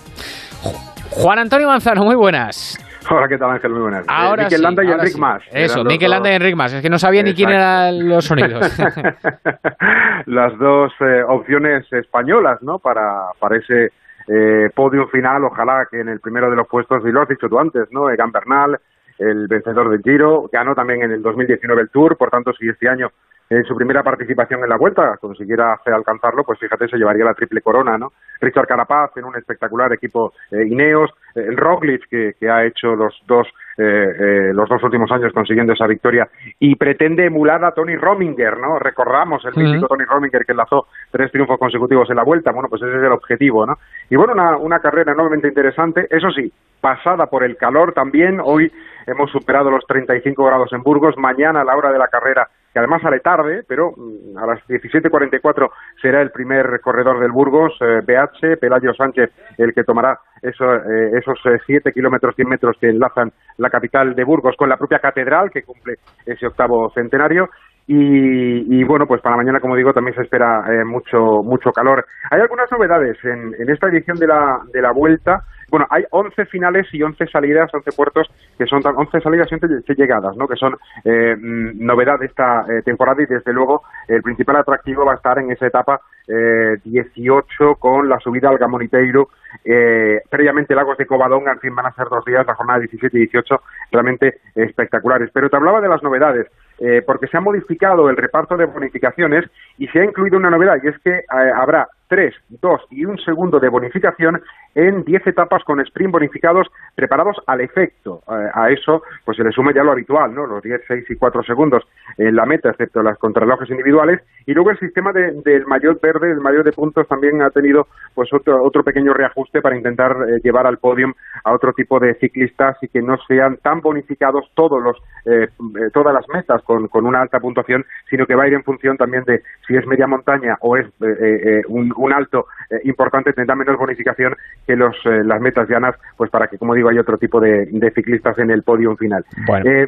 Juan Antonio Manzano, muy buenas. Hola, ¿qué tal Ángel? Muy buenas. Ahora eh, sí, Landa y ahora Enric sí. Mas. Eso, Mikel Landa y Enric Mas. Es que no sabía ni quién eran los sonidos. Las dos eh, opciones españolas, ¿no? Para, para ese eh, podio final, ojalá que en el primero de los puestos, y lo has dicho tú antes, ¿no? Egan Bernal, el vencedor del Giro, ganó también en el 2019 el Tour, por tanto, si este año en su primera participación en la Vuelta consiguiera hacer alcanzarlo, pues fíjate, se llevaría la triple corona, ¿no? Richard Carapaz en un espectacular equipo eh, Ineos, eh, Roglic que, que ha hecho los dos eh, eh, los dos últimos años consiguiendo esa victoria y pretende emular a Tony Rominger, ¿no? Recordamos el mítico Tony Rominger que enlazó tres triunfos consecutivos en la Vuelta, bueno, pues ese es el objetivo, ¿no? Y bueno, una, una carrera enormemente interesante, eso sí, pasada por el calor también, hoy hemos superado los 35 grados en Burgos, mañana a la hora de la carrera que además sale tarde, pero mm, a las 17.44 será el primer corredor del Burgos, eh, Pelayo Sánchez, el que tomará eh, esos 7 kilómetros, 100 metros que enlazan la capital de Burgos con la propia catedral, que cumple ese octavo centenario. Y, y, bueno, pues para mañana, como digo, también se espera eh, mucho mucho calor. Hay algunas novedades en, en esta edición de la, de la Vuelta. Bueno, hay 11 finales y 11 salidas, 11 puertos, que son tan- 11 salidas y 11 llegadas, ¿no? Que son eh, mm, novedad de esta eh, temporada y desde luego el principal atractivo va a estar en esa etapa eh, 18 con la subida al Gamoniteiro, eh, previamente Lagos de Covadonga, en fin, van a ser dos días, la jornada 17 y 18, realmente espectaculares. Pero te hablaba de las novedades, eh, porque se ha modificado el reparto de bonificaciones y se ha incluido una novedad, y es que eh, habrá tres, dos y un segundo de bonificación en 10 etapas con sprint bonificados preparados al efecto. Eh, a eso pues se le suma ya lo habitual, ¿no? Los 10, 6 y 4 segundos en la meta, excepto las contrarrelojes individuales. Y luego el sistema de- del maillot verde, el maillot de puntos, también ha tenido pues otro, otro pequeño reajuste para intentar eh, llevar al podium a otro tipo de ciclistas y que no sean tan bonificados todos los eh, eh, todas las metas con, con una alta puntuación, sino que va a ir en función también de si es media montaña o es eh, un, un alto eh, importante, tendrá menos bonificación que los, eh, las metas llanas, pues para que, como digo, hay otro tipo de, de ciclistas en el podium final. Bueno. Eh,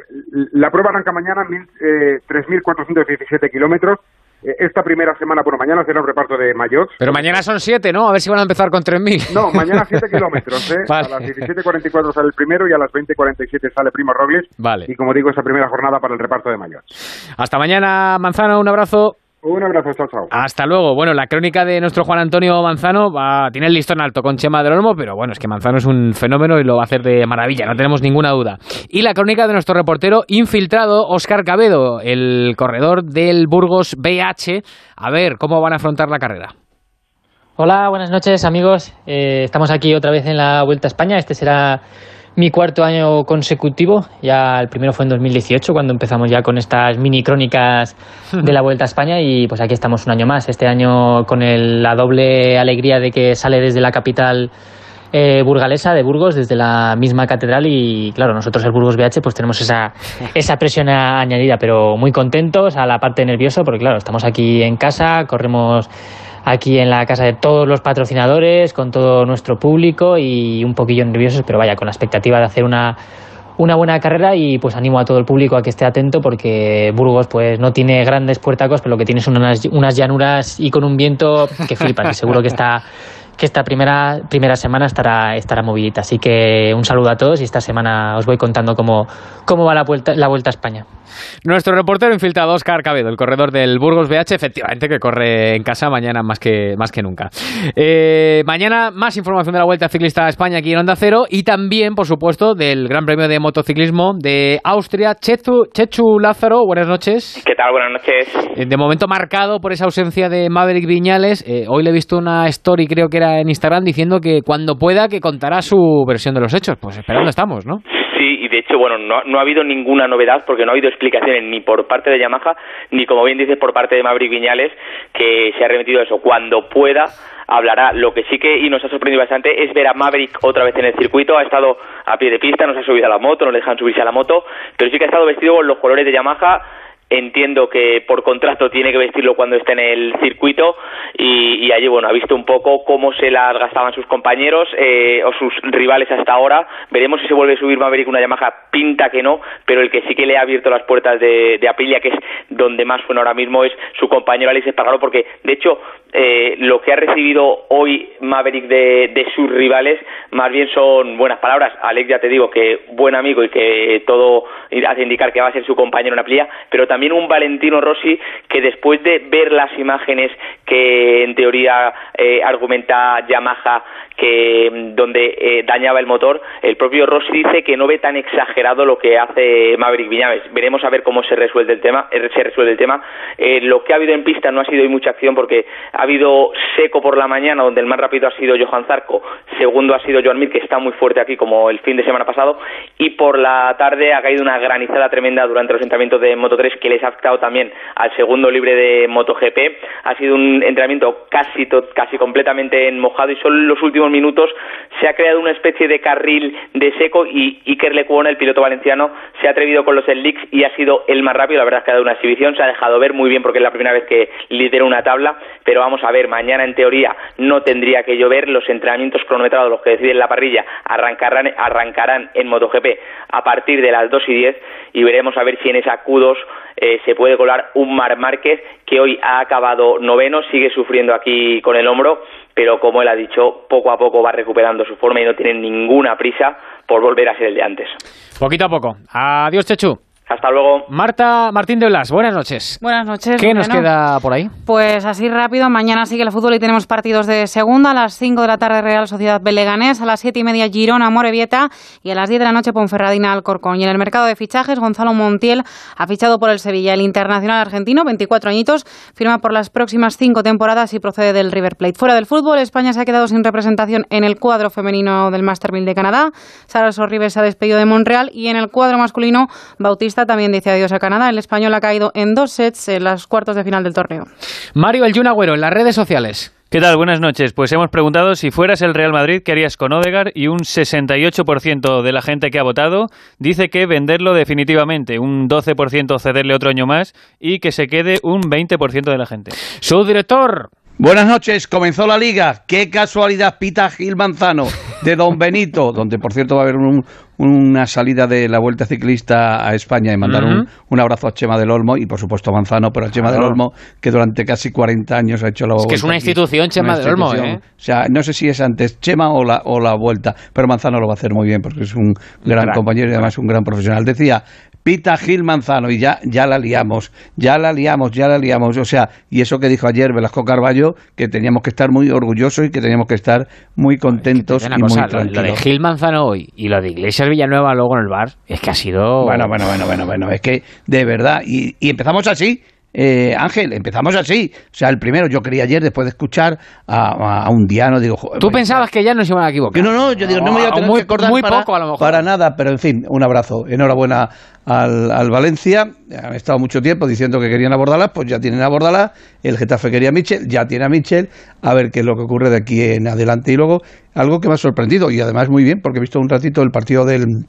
la prueba arranca mañana, mil- eh, 3.417 kilómetros. Esta primera semana, bueno, mañana será un reparto de mayots. Pero mañana son siete, ¿no? A ver si van a empezar con 3.000. No, mañana 7 kilómetros, ¿eh? Vale. A las 17.44 sale el primero y a las 20.47 sale Primo Roglic. Vale. Y como digo, esa primera jornada para el reparto de mayots. Hasta mañana, Manzano, un abrazo. Un abrazo, chao, chao. Hasta luego. Bueno, la crónica de nuestro Juan Antonio Manzano va, tiene el listón alto con Chema del Olmo, pero bueno, es que Manzano es un fenómeno y lo va a hacer de maravilla, no tenemos ninguna duda. Y la crónica de nuestro reportero infiltrado, Óscar Cabedo, el corredor del Burgos BH. A ver, ¿cómo van a afrontar la carrera? Hola, buenas noches amigos. Eh, estamos aquí otra vez en la Vuelta a España. Este será mi cuarto año consecutivo. Ya el primero fue en 2018 cuando empezamos ya con estas mini crónicas de la Vuelta a España y pues aquí estamos un año más. Este año con el- la doble alegría de que sale desde la capital eh, burgalesa de Burgos, desde la misma catedral y claro, nosotros el Burgos BH pues tenemos esa, esa presión añadida, pero muy contentos, a la parte nervioso, porque claro, estamos aquí en casa, corremos aquí en la casa de todos los patrocinadores, con todo nuestro público y un poquillo nerviosos, pero vaya, con la expectativa de hacer una, una buena carrera y pues animo a todo el público a que esté atento porque Burgos pues no tiene grandes puertacos, pero lo que tiene son unas, unas llanuras y con un viento que flipas seguro que esta, que esta primera, primera semana estará, estará movidita. Así que un saludo a todos y esta semana os voy contando cómo, cómo va la vuelta, la vuelta a España. Nuestro reportero infiltrado, Oscar Cabedo, el corredor del Burgos BH, efectivamente que corre en casa mañana más que, más que nunca. Eh, mañana más información de la Vuelta Ciclista a España aquí en Onda Cero y también, por supuesto, del Gran Premio de Motociclismo de Austria. Chechu, Chechu Lázaro, buenas noches. ¿Qué tal? Buenas noches. Eh, De momento marcado por esa ausencia de Maverick Viñales. Eh, hoy le he visto una story, creo que era en Instagram, diciendo que cuando pueda que contará su versión de los hechos. Pues esperando estamos, ¿no? Sí, y de hecho, bueno, no, no ha habido ninguna novedad porque no ha habido explicaciones ni por parte de Yamaha ni, como bien dices, por parte de Maverick Viñales que se ha remitido a eso. Cuando pueda hablará. Lo que sí que y nos ha sorprendido bastante es ver a Maverick otra vez en el circuito. Ha estado a pie de pista, no se ha subido a la moto, no le dejan subirse a la moto, pero sí que ha estado vestido con los colores de Yamaha entiendo que por contrato tiene que vestirlo cuando esté en el circuito y, y allí bueno ha visto un poco cómo se las gastaban sus compañeros eh, o sus rivales hasta ahora. Veremos si se vuelve a subir Maverick una Yamaha pinta que no pero el que sí que le ha abierto las puertas de, de que es donde más suena ahora mismo es su compañero Alex Espargaro porque de hecho eh, lo que ha recibido hoy Maverick de, sus rivales más bien son buenas palabras. Alex ya te digo que buen amigo y que todo hace indicar que va a ser su compañero en Aprilia pero también un Valentino Rossi que después de ver las imágenes que en teoría eh, argumenta Yamaha que mm, donde eh, dañaba el motor, el propio Rossi dice que no ve tan exagerado lo que hace Maverick Viñales. Veremos a ver cómo se resuelve el tema. eh, se resuelve el tema. Eh, lo que ha habido en pista no ha sido hoy mucha acción porque ha habido seco por la mañana, donde el más rápido ha sido Johan Zarco, segundo ha sido Joan Mir, que está muy fuerte aquí como el fin de semana pasado, y por la tarde ha caído una granizada tremenda durante los entrenamientos de Moto 3 que les ha afectado también al segundo libre de MotoGP. Ha sido un entrenamiento casi, casi completamente en mojado y solo en los últimos minutos se ha creado una especie de carril de seco y Iker Lecuona, el piloto valenciano, se ha atrevido con los slicks y ha sido el más rápido. La verdad es que ha dado una exhibición, se ha dejado ver muy bien porque es la primera vez que lidera una tabla, pero vamos a ver, mañana en teoría no tendría que llover. Los entrenamientos cronometrados, los que deciden la parrilla, arrancarán, arrancarán en MotoGP a partir de las 2 y 10 y veremos a ver si en esa Q2 eh, se puede colar un Mar Márquez que hoy ha acabado noveno, sigue sufriendo aquí con el hombro, pero como él ha dicho, poco a poco va recuperando su forma y no tiene ninguna prisa por volver a ser el de antes. Poquito a poco. Adiós, Chechu. Hasta luego. Marta Martín de Blas, buenas noches. Buenas noches. ¿Qué nos queda por ahí? Pues así rápido, mañana sigue el fútbol y tenemos partidos de segunda. A las 5 de la tarde Real Sociedad Beleganés, a las 7 y media Girona Morevieta y a las 10 de la noche Ponferradina Alcorcón. Y en el mercado de fichajes, Gonzalo Montiel ha fichado por el Sevilla. El internacional argentino, 24 añitos, firma por las próximas cinco temporadas y procede del River Plate. Fuera del fútbol, España se ha quedado sin representación en el cuadro femenino del Master 1000 de Canadá. Sara Sorribes se ha despedido de Montreal y en el cuadro masculino, Bautista también dice adiós a Canadá. El español ha caído en dos sets en las cuartos de final del torneo. Mario El Jun Agüero, en las redes sociales. ¿Qué tal? Buenas noches. Pues hemos preguntado si fueras el Real Madrid, ¿qué harías con Odegar? Y un 68% de la gente que ha votado dice que venderlo definitivamente, un 12% cederle otro año más y que se quede un 20% de la gente. Su director. Buenas noches, comenzó la liga. Qué casualidad, pita Gil Manzano de Don Benito, donde por cierto va a haber un- una salida de la Vuelta Ciclista a España y mandar un, un abrazo a Chema del Olmo y por supuesto a Manzano, pero a Chema Claro. del Olmo que durante casi 40 años ha hecho la Es que es una institución, Chema Una del Olmo. ¿eh? O sea, no sé si es antes Chema o la, o la Vuelta, pero Manzano lo va a hacer muy bien porque es un gran compañero y además un gran profesional. Decía, Pita Gil Manzano y ya, ya la liamos, ya la liamos, ya la liamos. O sea, y eso que dijo ayer Velasco Carballo, que teníamos que estar muy orgullosos y que teníamos que estar muy contentos y cosa, muy lo, lo de tranquilos. Gil Manzano hoy y lo de Iglesias Villanueva luego en el bar, es que ha sido... Bueno, bueno, bueno, bueno, bueno, es que de verdad, y, y empezamos así. Eh, Ángel, empezamos así. O sea, el primero, yo quería ayer, después de escuchar a, a un diano, digo, joder, Tú pensabas que ya no se iban a equivocar. No, no, yo digo, no me voy a tener muy, que acordar muy para, poco a lo mejor. para nada, pero en fin, un abrazo. Enhorabuena al, al Valencia. Han estado mucho tiempo diciendo que querían abordarlas, pues ya tienen abordarlas. El Getafe quería a Michel, ya tiene a Michel. A ver qué es lo que ocurre de aquí en adelante. Y luego, algo que me ha sorprendido, y además muy bien, porque he visto un ratito el partido del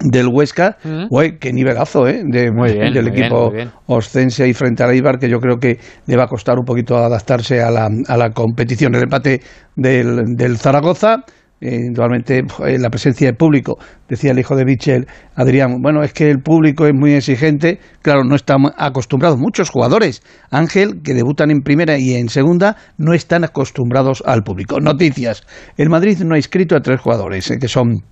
del Huesca, Mm. Güey, qué nivelazo, ¿eh? De, bien, del equipo bien. Oscense y frente al Eibar, que yo creo que le va a costar un poquito adaptarse a la, a la competición. El empate del, del Zaragoza, indudablemente eh, la presencia del público. Decía el hijo de Michel, Adrián, bueno, es que el público es muy exigente. Claro, no están acostumbrados. Muchos jugadores, Ángel, que debutan en primera y en segunda, no están acostumbrados al público. Noticias. El Madrid no ha inscrito a tres jugadores, eh, que son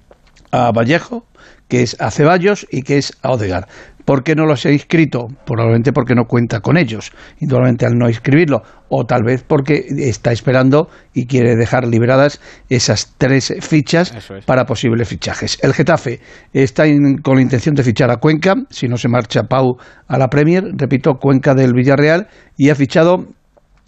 a Vallejo, que es a Ceballos y que es a Odegar. ¿Por qué no los he inscrito? Probablemente porque no cuenta con ellos, indudablemente al no inscribirlo, o tal vez porque está esperando y quiere dejar liberadas esas tres fichas para posibles fichajes. El Getafe está con la intención de fichar a Cuenca, si no se marcha Pau a la Premier, repito, Cuenca del Villarreal, y ha fichado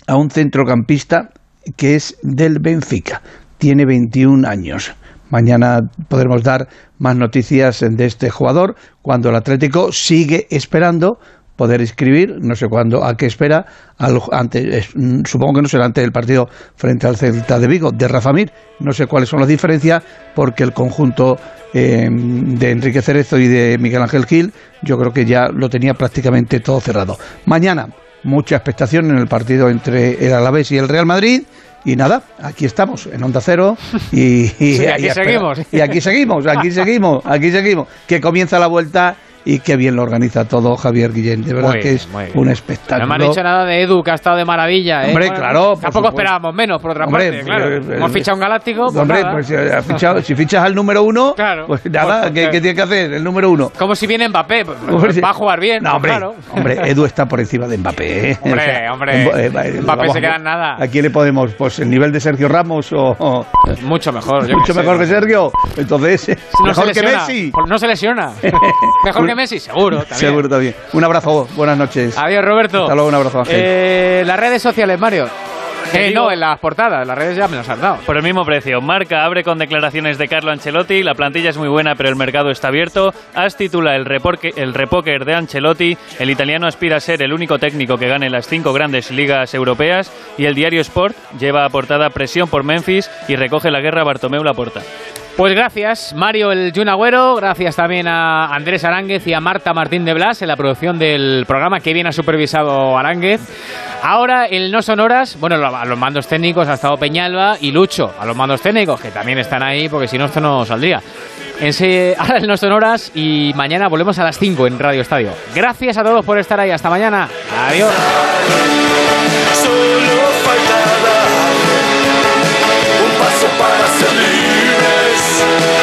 a un centrocampista que es del Benfica, tiene 21 años. Mañana podremos dar más noticias de este jugador cuando el Atlético sigue esperando poder inscribir, no sé cuándo, a qué espera, al, supongo que no será antes del partido frente al Celta de Vigo, de Rafa Mir, no sé cuáles son las diferencias, porque el conjunto eh, de Enrique Cerezo y de Miguel Ángel Gil, yo creo que ya lo tenía prácticamente todo cerrado. Mañana, mucha expectación en el partido entre el Alavés y el Real Madrid, y nada, aquí estamos, en Onda Cero. Y, aquí seguimos. Y aquí seguimos, aquí seguimos, aquí seguimos. Que comienza la vuelta y qué bien lo organiza todo Javier Guillén. De verdad que es un espectáculo. No me han dicho nada de Edu, que ha estado de maravilla. ¿eh? Hombre, claro. Tampoco esperábamos menos, por otra parte. Claro. Eh, Hemos fichado un galáctico. Pues hombre, pues fichado, si fichas al número uno, pues nada, pues, ¿qué, tiene que hacer el número uno? Como si viene Mbappé, pues, va a jugar bien. No, hombre, hombre, Edu está por encima de Mbappé. ¿eh? Hombre, hombre. Eh, Mbappé se queda en nada. ¿A quién le podemos? Pues el nivel de Sergio Ramos o. Mucho mejor. Mucho mejor que Sergio. Entonces, mejor que Messi. No se lesiona. Mejor que Messi, seguro. Seguro también. Un abrazo, buenas noches. Adiós, Roberto. Hasta luego, un abrazo, Ángel. Eh, las redes sociales, Mario. Eh, no, en las portadas, las redes ya me las han dado. Por el mismo precio. Marca abre con declaraciones de Carlo Ancelotti. La plantilla es muy buena, pero el mercado está abierto. As titula el, el repóker de Ancelotti. El italiano aspira a ser el único técnico que gane las cinco grandes ligas europeas. Y el diario Sport lleva a portada presión por Memphis y recoge la guerra Bartomeu Laporta. Pues gracias, Mario el Junagüero, gracias también a Andrés Aránguez y a Marta Martín de Blas en la producción del programa, que bien ha supervisado Aránguez. Ahora el No Sonoras, bueno, a los mandos técnicos ha estado Peñalba y Lucho, a los mandos técnicos, que también están ahí, porque si no esto no saldría. En ahora el No Sonoras y mañana volvemos a las 5 en Radio Estadio. Gracias a todos por estar ahí, hasta mañana. Adiós. Ser libres.